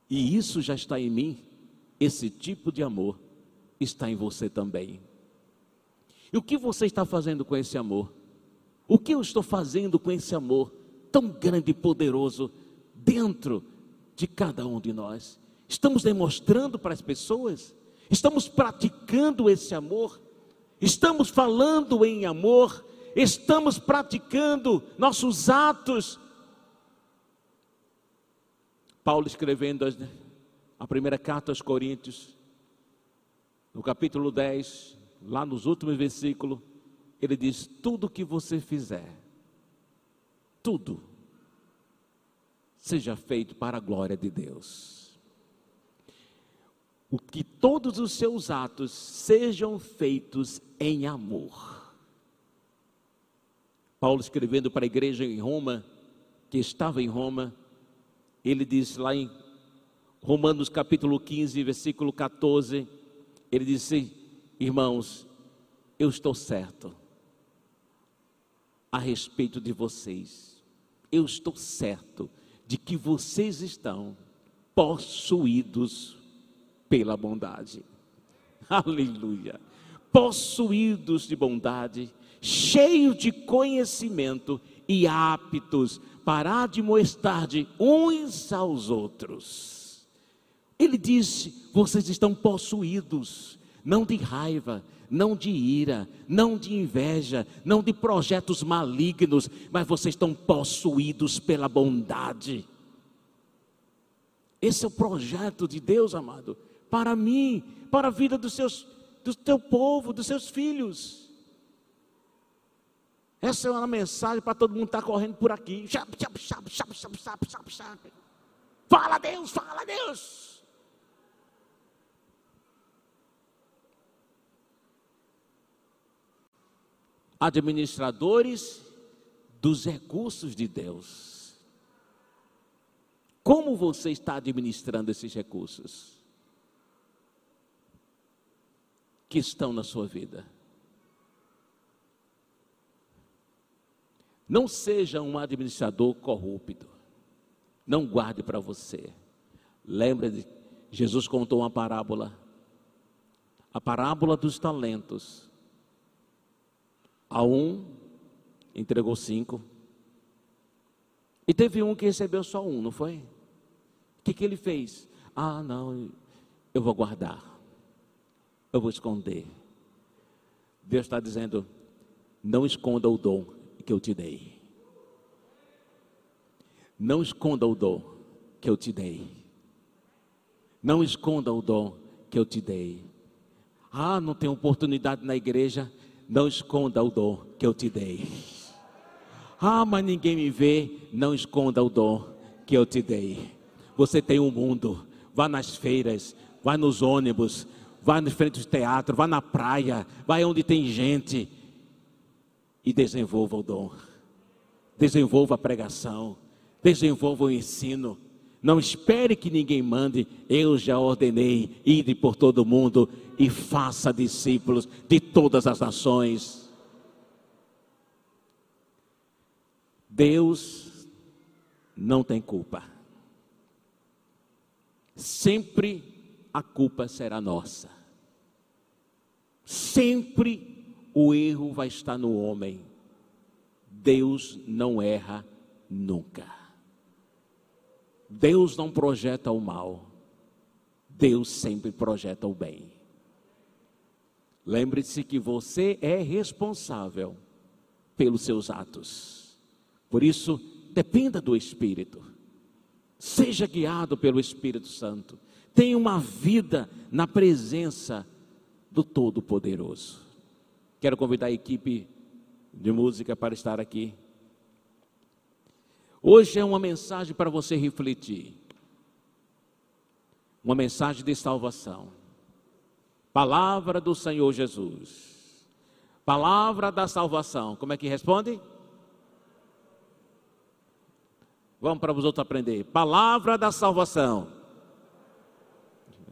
E isso já está em mim, esse tipo de amor está em você também. E o que você está fazendo com esse amor? O que eu estou fazendo com esse amor tão grande e poderoso dentro de cada um de nós? Estamos demonstrando para as pessoas? Estamos praticando esse amor? Estamos falando em amor? Estamos praticando nossos atos? Paulo escrevendo a primeira carta aos Coríntios, no capítulo 10, lá nos últimos versículos, ele diz: Tudo que você fizer, tudo, seja feito para a glória de Deus o que todos os seus atos sejam feitos em amor. Paulo escrevendo para a igreja em Roma, que estava em Roma, ele diz lá em Romanos capítulo 15, versículo 14, ele disse: Irmãos, eu estou certo a respeito de vocês, eu estou certo de que vocês estão possuídos pela bondade. Aleluia. Possuídos de bondade, cheios de conhecimento e aptos para admoestar de uns aos outros. Ele disse: vocês estão possuídos, não de raiva, não de ira, não de inveja, não de projetos malignos, mas vocês estão possuídos pela bondade. Esse é o projeto de Deus, amado para mim, para a vida dos seus, do teu povo, dos seus filhos. Essa é uma mensagem para todo mundo estar tá correndo por aqui. Fala Deus, fala Deus. Administradores dos recursos de Deus. Como você está administrando esses recursos? que estão na sua vida. Não seja um administrador corrupto. Não guarde para você. Lembre de Jesus contou uma parábola. A parábola dos talentos. A um entregou cinco. E teve um que recebeu só um, não foi? O que, que ele fez? Ah, não, eu vou guardar eu vou esconder. Deus está dizendo: não esconda o dom que eu te dei. Não esconda o dom que eu te dei. Não esconda o dom que eu te dei. Ah, não tem oportunidade na igreja. Não esconda o dom que eu te dei. Ah, mas ninguém me vê. Não esconda o dom que eu te dei. Você tem um mundo. Vá nas feiras, vá nos ônibus, vá na frente do teatro, vá na praia, vá onde tem gente e desenvolva o dom. Desenvolva a pregação, desenvolva o ensino. Não espere que ninguém mande, eu já ordenei, ide por todo o mundo e faça discípulos de todas as nações. Deus não tem culpa. Sempre a culpa será nossa. Sempre o erro vai estar no homem. Deus não erra nunca. Deus não projeta o mal, Deus sempre projeta o bem. Lembre-se que você é responsável pelos seus atos. Por isso, dependa do Espírito. Seja guiado pelo Espírito Santo. Tenha uma vida na presença do Todo-Poderoso. Quero convidar a equipe de música para estar aqui. Hoje é uma mensagem para você refletir. Uma mensagem de salvação. Palavra do Senhor Jesus. Palavra da salvação. Como é que responde? Vamos para os outros aprender. Palavra da salvação.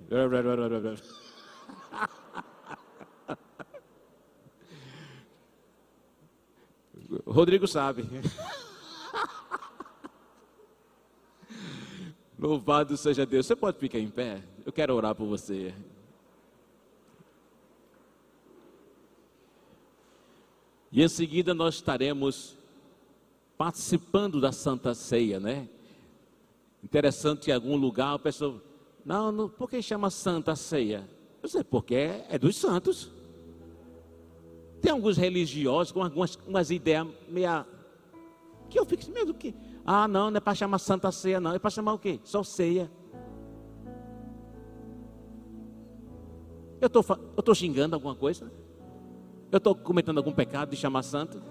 Rodrigo sabe. Louvado seja Deus. Você pode ficar em pé? Eu quero orar por você. E em seguida nós estaremos participando da Santa Ceia, né? Interessante em algum lugar a pessoa, não, não por que chama Santa Ceia? Eu sei, porque é, dos santos. Tem alguns religiosos com algumas umas ideias meia. Que eu fico meio do que. Ah, não, não é para chamar Santa Ceia, não. É para chamar o quê? Só ceia. Eu tô, estou xingando alguma coisa? Eu estou cometendo algum pecado de chamar santo?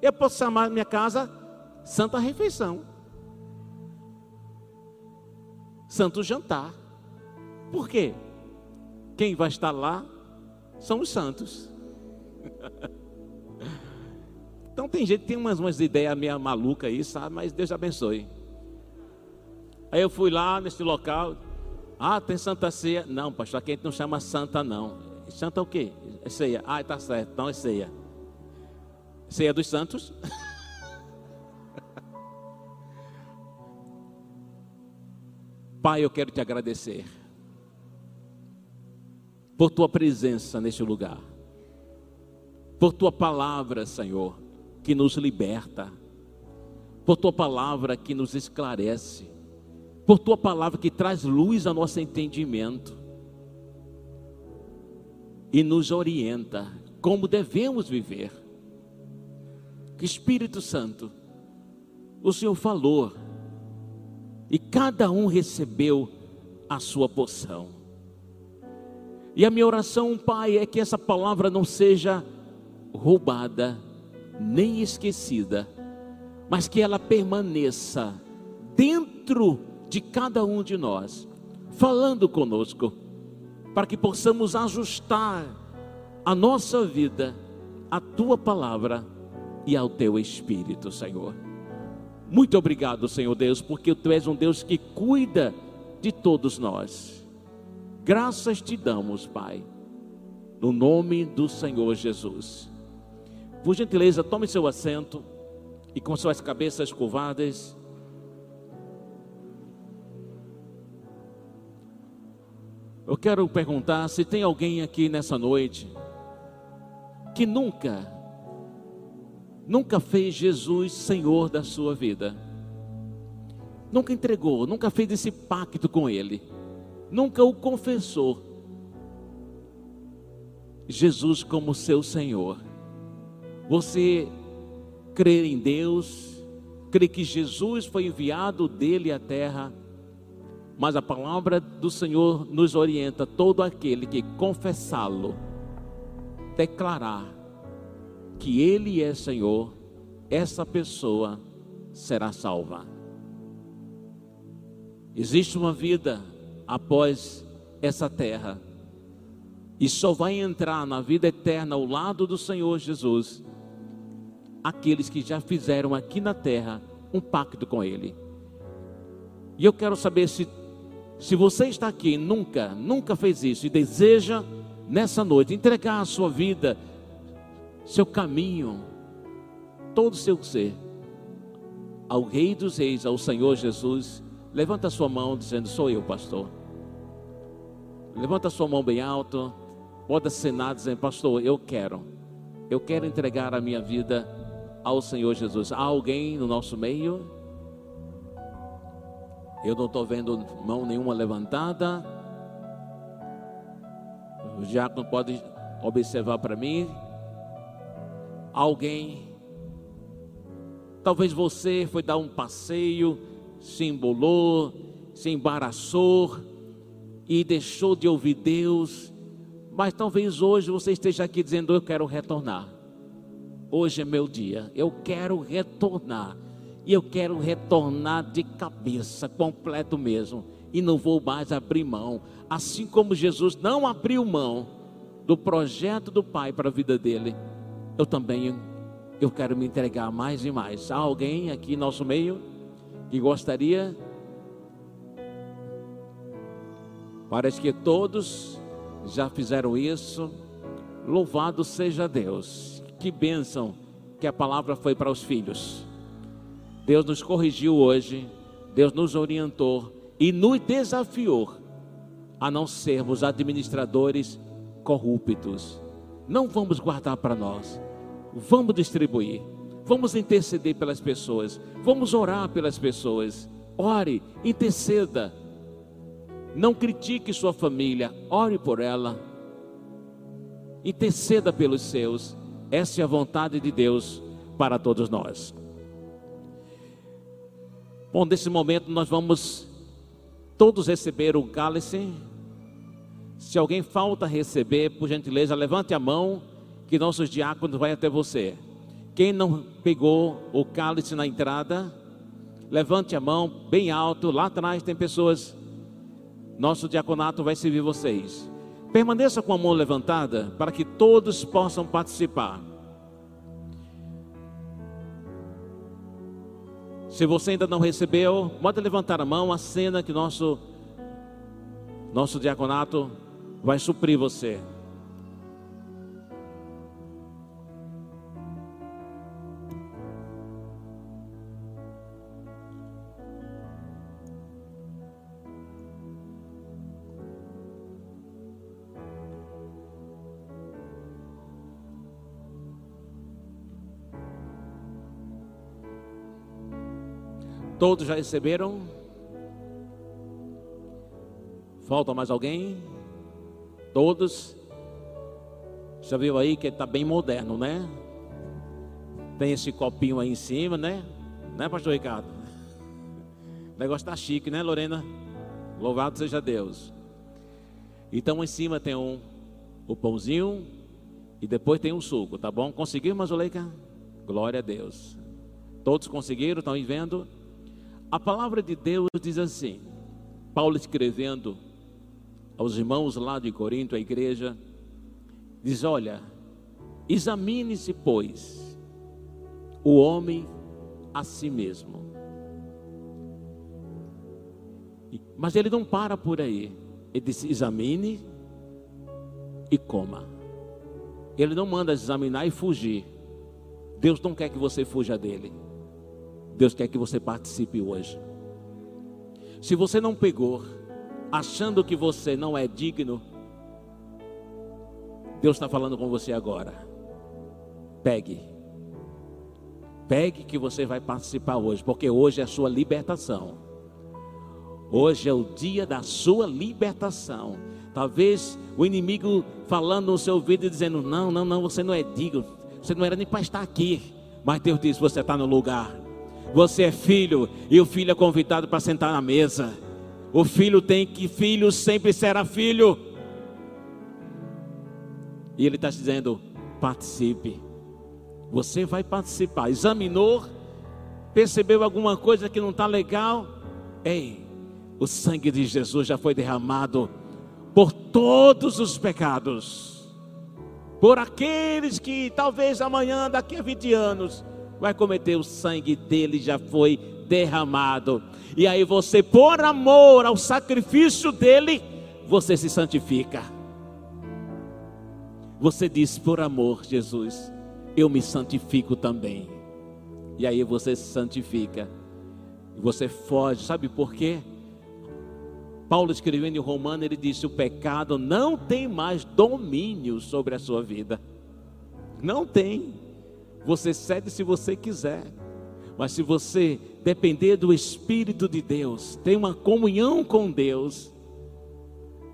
Eu posso chamar minha casa Santa Refeição. Santo Jantar. Por quê? Quem vai estar lá são os santos. Então tem gente que tem umas, umas ideias meio malucas aí, sabe? Mas Deus abençoe. Aí eu fui lá nesse local. Ah, tem Santa Ceia. Não, pastor, aqui a gente não chama Santa, não. Santa o quê? É ceia. Ah, tá certo, então é ceia. Ceia dos santos. Pai, eu quero te agradecer por tua presença neste lugar por tua palavra, Senhor, que nos liberta, por tua palavra que nos esclarece, por tua palavra que traz luz ao nosso entendimento e nos orienta como devemos viver. Que Espírito Santo, o Senhor falou e cada um recebeu a sua porção. E a minha oração, Pai, é que essa palavra não seja roubada, nem esquecida, mas que ela permaneça dentro de cada um de nós, falando conosco, para que possamos ajustar a nossa vida à tua palavra e ao teu espírito, Senhor. Muito obrigado, Senhor Deus, porque tu és um Deus que cuida de todos nós. Graças te damos, Pai, no nome do Senhor Jesus. Por gentileza, tome seu assento e com suas cabeças curvadas. Eu quero perguntar se tem alguém aqui nessa noite que nunca, nunca fez Jesus Senhor da sua vida, nunca entregou, nunca fez esse pacto com Ele, nunca o confessou, Jesus como seu Senhor. Você crê em Deus, crê que Jesus foi enviado dele à terra, mas a palavra do Senhor nos orienta todo aquele que confessá-lo, declarar que ele é Senhor, essa pessoa será salva. Existe uma vida após essa terra, e só vai entrar na vida eterna ao lado do Senhor Jesus aqueles que já fizeram aqui na terra um pacto com Ele. E eu quero saber se, se você está aqui e nunca, nunca fez isso e deseja nessa noite entregar a sua vida, seu caminho, todo o seu ser ao Rei dos Reis, ao Senhor Jesus, levanta a sua mão dizendo: Sou eu, pastor. Levanta a sua mão bem alto, pode assinar dizendo: Pastor, eu quero, eu quero entregar a minha vida ao Senhor Jesus. Há alguém no nosso meio? Eu não estou vendo mão nenhuma levantada. O diácono pode observar para mim. Alguém, talvez você foi dar um passeio, se embolou, se embaraçou e deixou de ouvir Deus, mas talvez hoje você esteja aqui dizendo: Eu quero retornar. Hoje é meu dia, eu quero retornar. E eu quero retornar de cabeça, completo mesmo. E não vou mais abrir mão. Assim como Jesus não abriu mão do projeto do Pai para a vida dele, eu também eu quero me entregar mais e mais. Há alguém aqui em nosso meio que gostaria? Parece que todos já fizeram isso. Louvado seja Deus. Que bênção que a palavra foi para os filhos. Deus nos corrigiu hoje, Deus nos orientou e nos desafiou a não sermos administradores corruptos. Não vamos guardar para nós, vamos distribuir, vamos interceder pelas pessoas, vamos orar pelas pessoas. Ore, interceda. Não critique sua família, ore por ela. Interceda pelos seus. Essa é a vontade de Deus para todos nós. Bom, nesse momento nós vamos todos receber o cálice. Se alguém falta receber, por gentileza, levante a mão, que nossos diáconos vai até você. Quem não pegou o cálice na entrada, levante a mão bem alto. Lá atrás tem pessoas. Nosso diaconato vai servir vocês. Permaneça com a mão levantada para que todos possam participar. Se você ainda não recebeu, pode levantar a mão, a cena que nosso nosso diaconato vai suprir você. Todos já receberam? Falta mais alguém? Todos? Já viu aí que está bem moderno, né? Tem esse copinho aí em cima, né? Né, pastor Ricardo? O negócio está chique, né, Lorena? Louvado seja Deus. Então em cima tem um o pãozinho e depois tem um suco, tá bom? Conseguiu, Mazuleika? Glória a Deus. Todos conseguiram? Estão vendo? A palavra de Deus diz assim: Paulo escrevendo aos irmãos lá de Corinto, a igreja, diz: Olha, examine-se, pois, o homem a si mesmo. Mas ele não para por aí. Ele diz: examine e coma. Ele não manda examinar e fugir. Deus não quer que você fuja dele. Deus quer que você participe hoje. Se você não pegou, achando que você não é digno, Deus está falando com você agora. Pegue. Pegue que você vai participar hoje, porque hoje é a sua libertação. Hoje é o dia da sua libertação. Talvez o inimigo falando no seu ouvido e dizendo: Não, não, não, você não é digno. Você não era nem para estar aqui. Mas Deus diz: Você está no lugar. Você é filho e o filho é convidado para sentar na mesa. O filho tem que, filho sempre será filho. E ele está dizendo: participe. Você vai participar. Examinou, percebeu alguma coisa que não está legal? Ei, o sangue de Jesus já foi derramado por todos os pecados, por aqueles que talvez amanhã, daqui a 20 anos, vai cometer o sangue dele já foi derramado. E aí você, por amor ao sacrifício dele, você se santifica. Você diz, por amor, Jesus, eu me santifico também. E aí você se santifica. Você foge, sabe por quê? Paulo escrevendo em Romano, ele disse: o pecado não tem mais domínio sobre a sua vida. Não tem. Você cede se você quiser. Mas se você depender do Espírito de Deus, ter uma comunhão com Deus,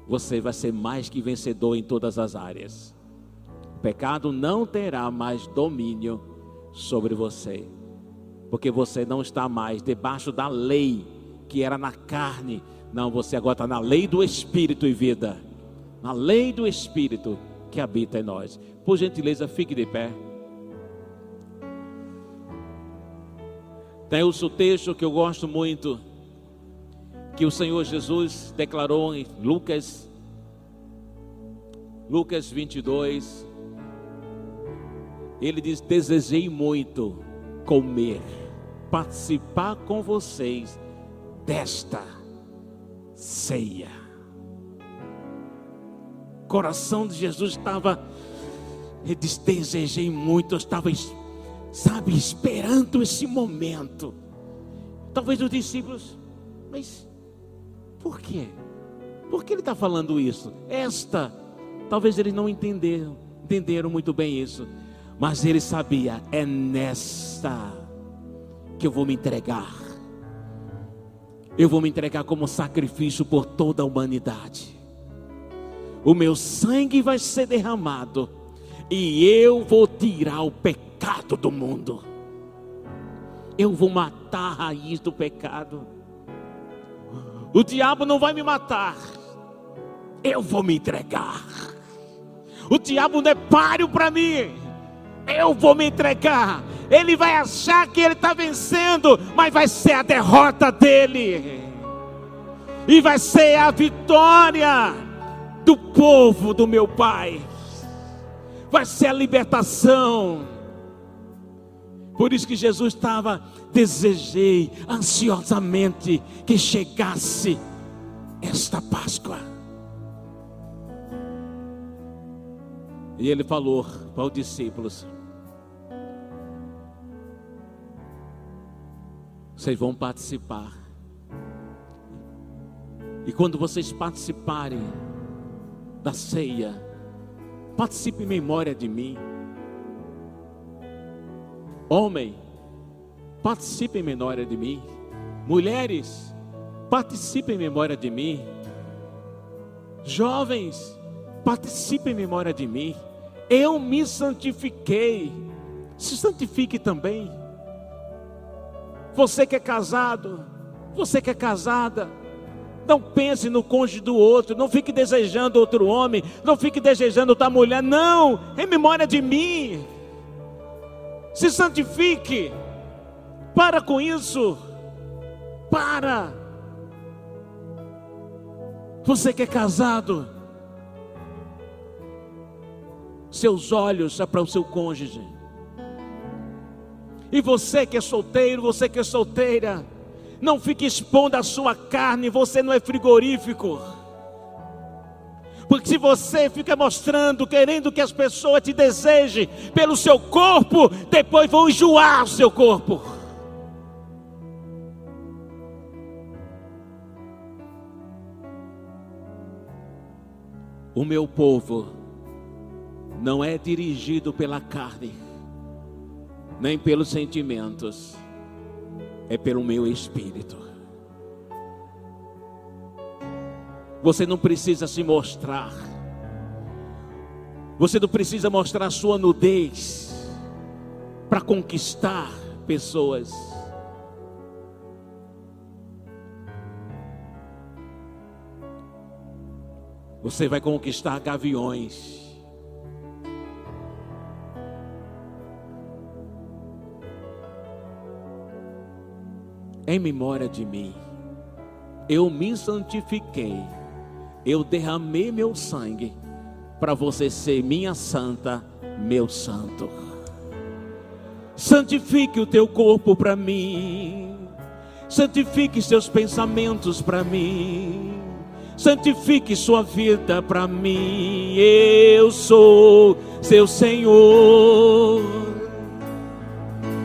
você vai ser mais que vencedor em todas as áreas. O pecado não terá mais domínio sobre você, porque você não está mais debaixo da lei que era na carne. Não, você agora está na lei do Espírito e vida, na lei do Espírito que habita em nós. Por gentileza, fique de pé. Tem outro texto que eu gosto muito, que o Senhor Jesus declarou em Lucas, Lucas 22. Ele diz: Desejei muito comer, participar com vocês desta ceia. O coração de Jesus estava, ele diz: Desejei muito, eu estava sabe, esperando esse momento. Talvez os discípulos, mas por quê? Por que ele está falando isso? Esta, talvez eles não entenderam, entenderam muito bem isso, mas ele sabia, é nesta que eu vou me entregar. Eu vou me entregar como sacrifício por toda a humanidade. O meu sangue vai ser derramado e eu vou tirar o pecado pecado do mundo. Eu vou matar a raiz do pecado. O diabo não vai me matar. Eu vou me entregar. O diabo não é páreo para mim. Eu vou me entregar. Ele vai achar que ele está vencendo, mas vai ser a derrota dele. E vai ser a vitória do povo do meu Pai. Vai ser a libertação por isso que Jesus estava, desejei ansiosamente que chegasse esta Páscoa. E ele falou para os discípulos: Vocês vão participar. E quando vocês participarem da ceia, participe em memória de mim. Homem, participe em memória de mim. Mulheres, participe em memória de mim. Jovens, participe em memória de mim. Eu me santifiquei. Se santifique também. Você que é casado, você que é casada, não pense no cônjuge do outro, não fique desejando outro homem, não fique desejando outra mulher, não, em memória de mim se santifique. Para com isso. Para. Você que é casado, seus olhos é para o seu cônjuge. E você que é solteiro, você que é solteira, não fique expondo a sua carne, você não é frigorífico. Porque se você fica mostrando, querendo que as pessoas te desejem pelo seu corpo, depois vão enjoar o seu corpo. O meu povo não é dirigido pela carne, nem pelos sentimentos, é pelo meu espírito. Você não precisa se mostrar. Você não precisa mostrar sua nudez para conquistar pessoas. Você vai conquistar gaviões. Em memória de mim, eu me santifiquei eu derramei meu sangue para você ser minha santa, meu santo. Santifique o teu corpo para mim. Santifique seus pensamentos para mim. Santifique sua vida para mim. Eu sou seu Senhor.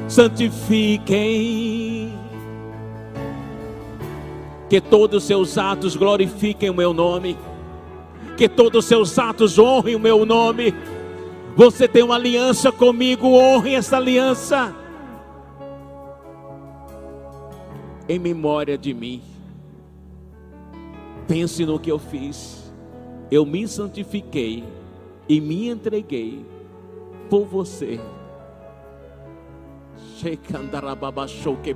Santifiquem que todos os seus atos glorifiquem o meu nome. Que todos os seus atos honrem o meu nome. Você tem uma aliança comigo, honre essa aliança. em memória de mim. Pense no que eu fiz. Eu me santifiquei e me entreguei por você. Shekandarababa shoke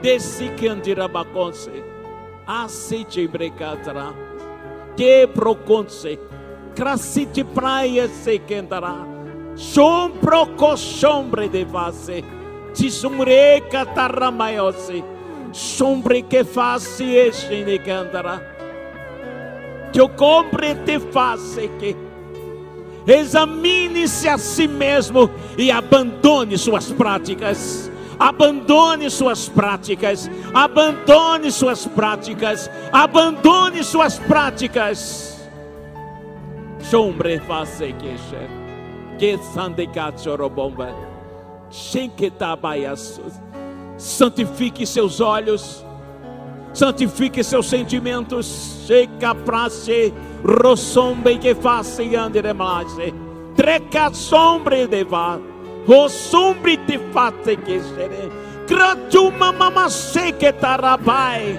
Desse candirabaconse. Aceite brecatra. Que proconse. Crasite praia se cantará. Sombro cochombre de vase. Tisumre catarramayose. Sombre que face este negandara. Que o compre te face que examine-se a si mesmo e abandone suas práticas. Abandone suas práticas, abandone suas práticas, abandone suas práticas. Sombre face que que sandecachorobomba. Santifique seus olhos, santifique seus sentimentos. Checa praxe, rossombe que faça andere mais. Treca sombre de vá, rossombre te fate que seré. Gratuma mama que tarabai,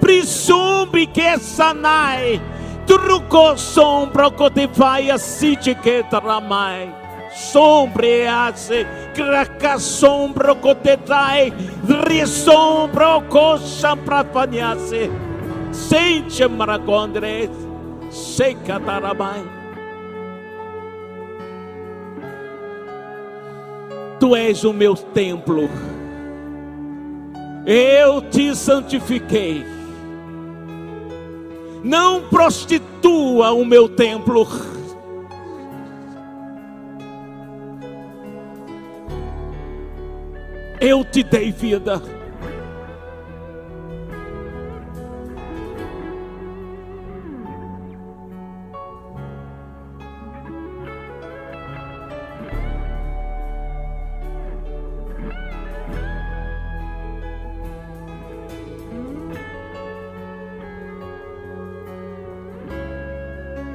prisumbre que sanai. Truco sombra que te vai a siti que taramai sombreasse, craca sombro cotetai, risombro coxa prafaniasse, sente maracondres, seca tarabai. Tu és o meu templo, eu te santifiquei. Não prostitua o meu templo eu te dei vida.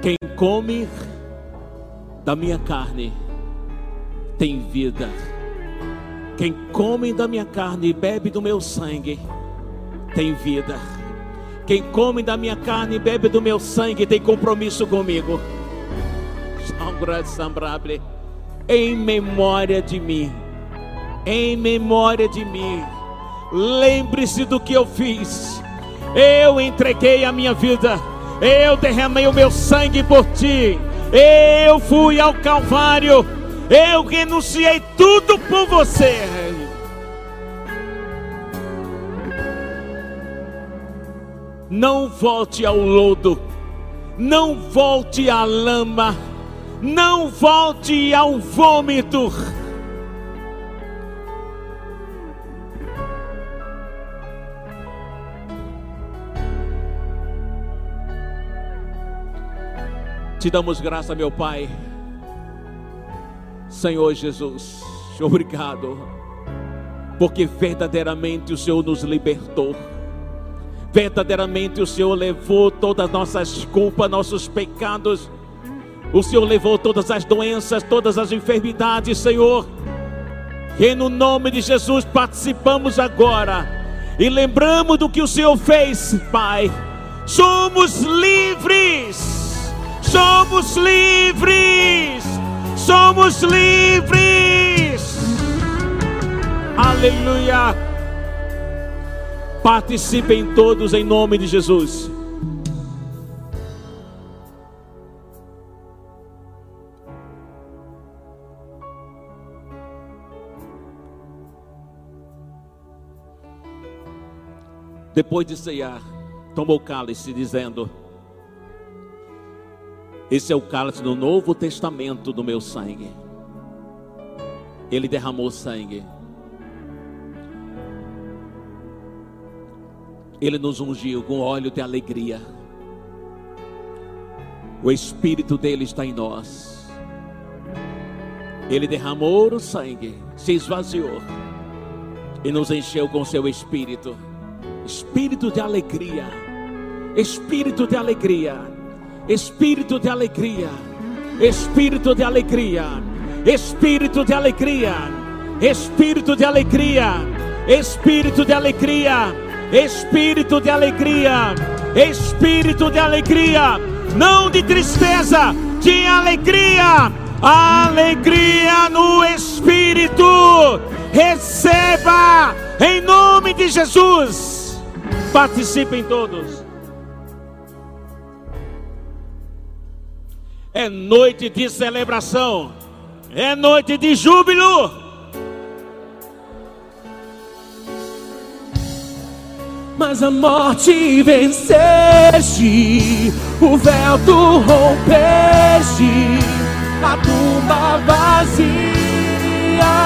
Quem come da minha carne tem vida. Quem come da minha carne e bebe do meu sangue tem vida. Quem come da minha carne e bebe do meu sangue tem compromisso comigo. Em memória de mim. Em memória de mim. Lembre-se do que eu fiz. Eu entreguei a minha vida. Eu derramei o meu sangue por ti. Eu fui ao Calvário eu renunciei tudo por você. Não volte ao lodo, não volte à lama, não volte ao vômito. Te damos graça, meu Pai Senhor Jesus, obrigado, porque verdadeiramente o Senhor nos libertou. Verdadeiramente o Senhor levou todas as nossas culpas, nossos pecados. O Senhor levou todas as doenças, todas as enfermidades, Senhor. E no nome de Jesus participamos agora e lembramos do que o Senhor fez, Pai. Somos livres. Somos livres somos livres. Aleluia. Participem todos em nome de Jesus. Depois de ceiar, tomou cálice, dizendo: esse é o cálice do Novo Testamento do meu sangue. Ele derramou sangue. Ele nos ungiu com óleo de alegria. O Espírito dele está em nós. Ele derramou o sangue, se esvaziou e nos encheu com seu Espírito. Espírito de alegria. Espírito de alegria Espírito de alegria. Espírito de alegria. Espírito de alegria. Espírito de alegria. Espírito de alegria. Espírito de alegria. Espírito de alegria. Não de tristeza, de alegria. Alegria no Espírito. Receba em nome de Jesus. Participem todos. É noite de celebração. É noite de júbilo. Mas a morte venceste, o véu tu rompeste, a tumba vazia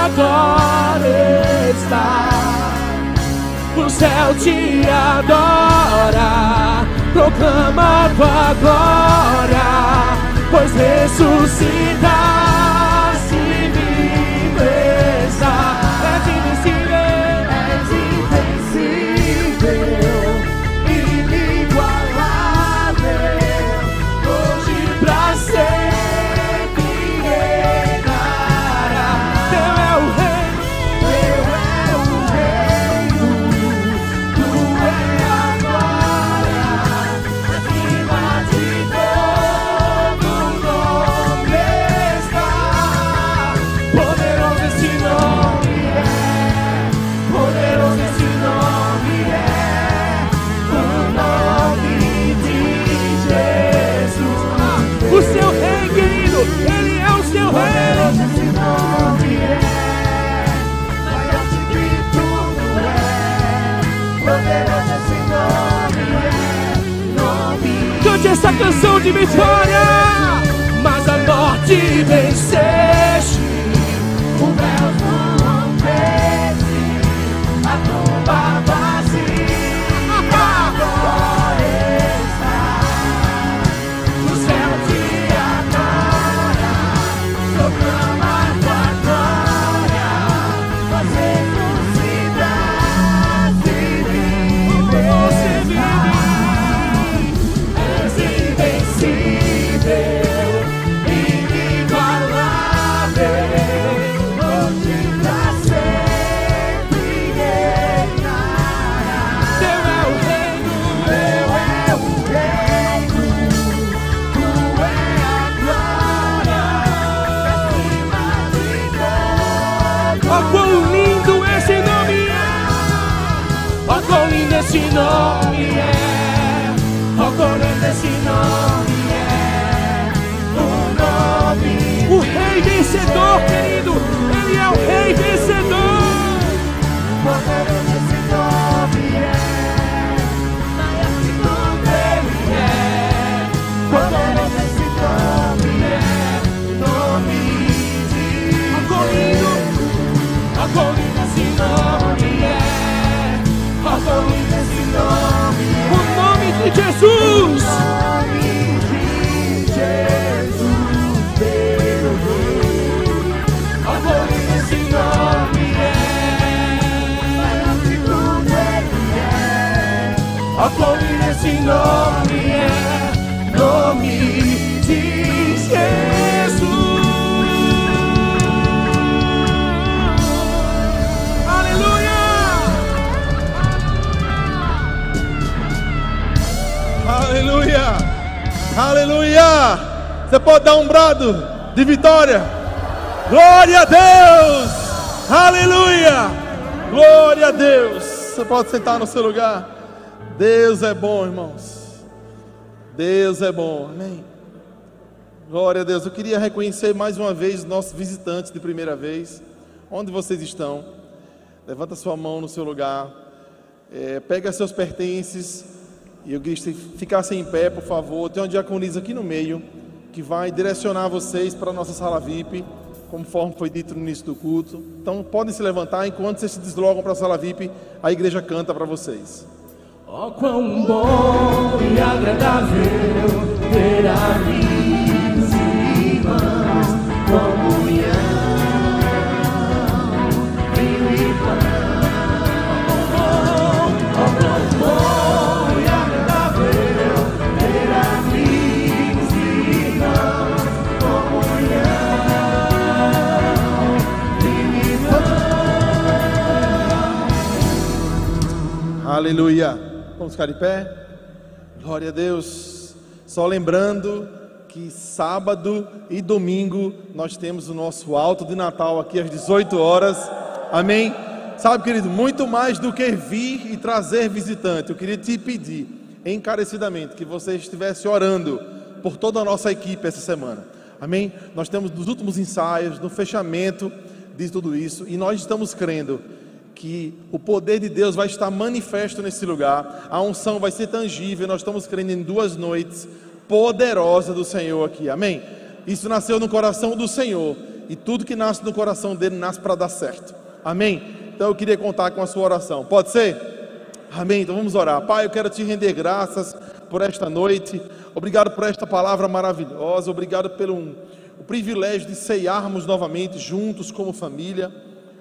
agora está. O céu te adora, proclama tua glória, pois ressuscitar. Essa canção de vitória, mas a morte venceste. O véu Rei vencedor, querido, Ele é o Rei de vitória? Glória a Deus! Aleluia! Glória a Deus! Você pode sentar no seu lugar. Deus é bom, irmãos. Deus é bom. Amém. Glória a Deus. Eu queria reconhecer mais uma vez os nossos visitantes de primeira vez. Onde vocês estão? Levanta sua mão no seu lugar. É, pega seus pertences. E eu queria que ficassem em pé, por favor. Tem uma diaconisa aqui no meio que vai direcionar vocês para a nossa sala VIP, conforme foi dito no início do culto. Então podem se levantar enquanto vocês se deslogam para a sala VIP, a igreja canta para vocês. Oh, quão bom e agradável ter amigos Aleluia. Vamos ficar de pé? Glória a Deus. Só lembrando que sábado e domingo nós temos o nosso alto de Natal aqui às 18 horas. Amém? Sabe, querido, muito mais do que vir e trazer visitante, eu queria te pedir encarecidamente que você estivesse orando por toda a nossa equipe essa semana. Amém? Nós temos nos últimos ensaios, no fechamento de tudo isso, e nós estamos crendo que o poder de Deus vai estar manifesto nesse lugar, a unção vai ser tangível. Nós estamos crendo em duas noites poderosas do Senhor aqui, amém? Isso nasceu no coração do Senhor, e tudo que nasce no coração dele nasce para dar certo, amém? Então eu queria contar com a sua oração, pode ser? Amém? Então vamos orar. Pai, eu quero te render graças por esta noite, obrigado por esta palavra maravilhosa, obrigado pelo um, o privilégio de ceiarmos novamente juntos como família.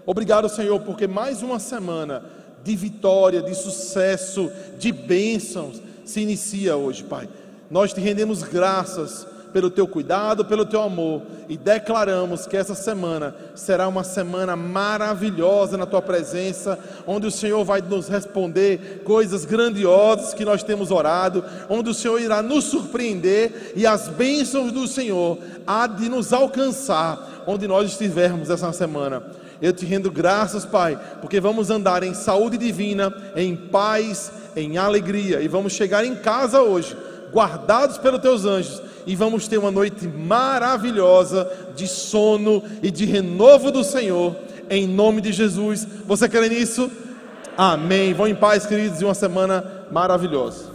Obrigado, Senhor, porque mais uma semana de vitória, de sucesso, de bênçãos se inicia hoje, Pai. Nós te rendemos graças pelo teu cuidado, pelo teu amor e declaramos que essa semana será uma semana maravilhosa na tua presença, onde o Senhor vai nos responder coisas grandiosas que nós temos orado, onde o Senhor irá nos surpreender e as bênçãos do Senhor há de nos alcançar onde nós estivermos essa semana. Eu te rendo graças, Pai, porque vamos andar em saúde divina, em paz, em alegria e vamos chegar em casa hoje, guardados pelos teus anjos, e vamos ter uma noite maravilhosa de sono e de renovo do Senhor, em nome de Jesus. Você crê nisso? Amém. Vão em paz, queridos, e uma semana maravilhosa.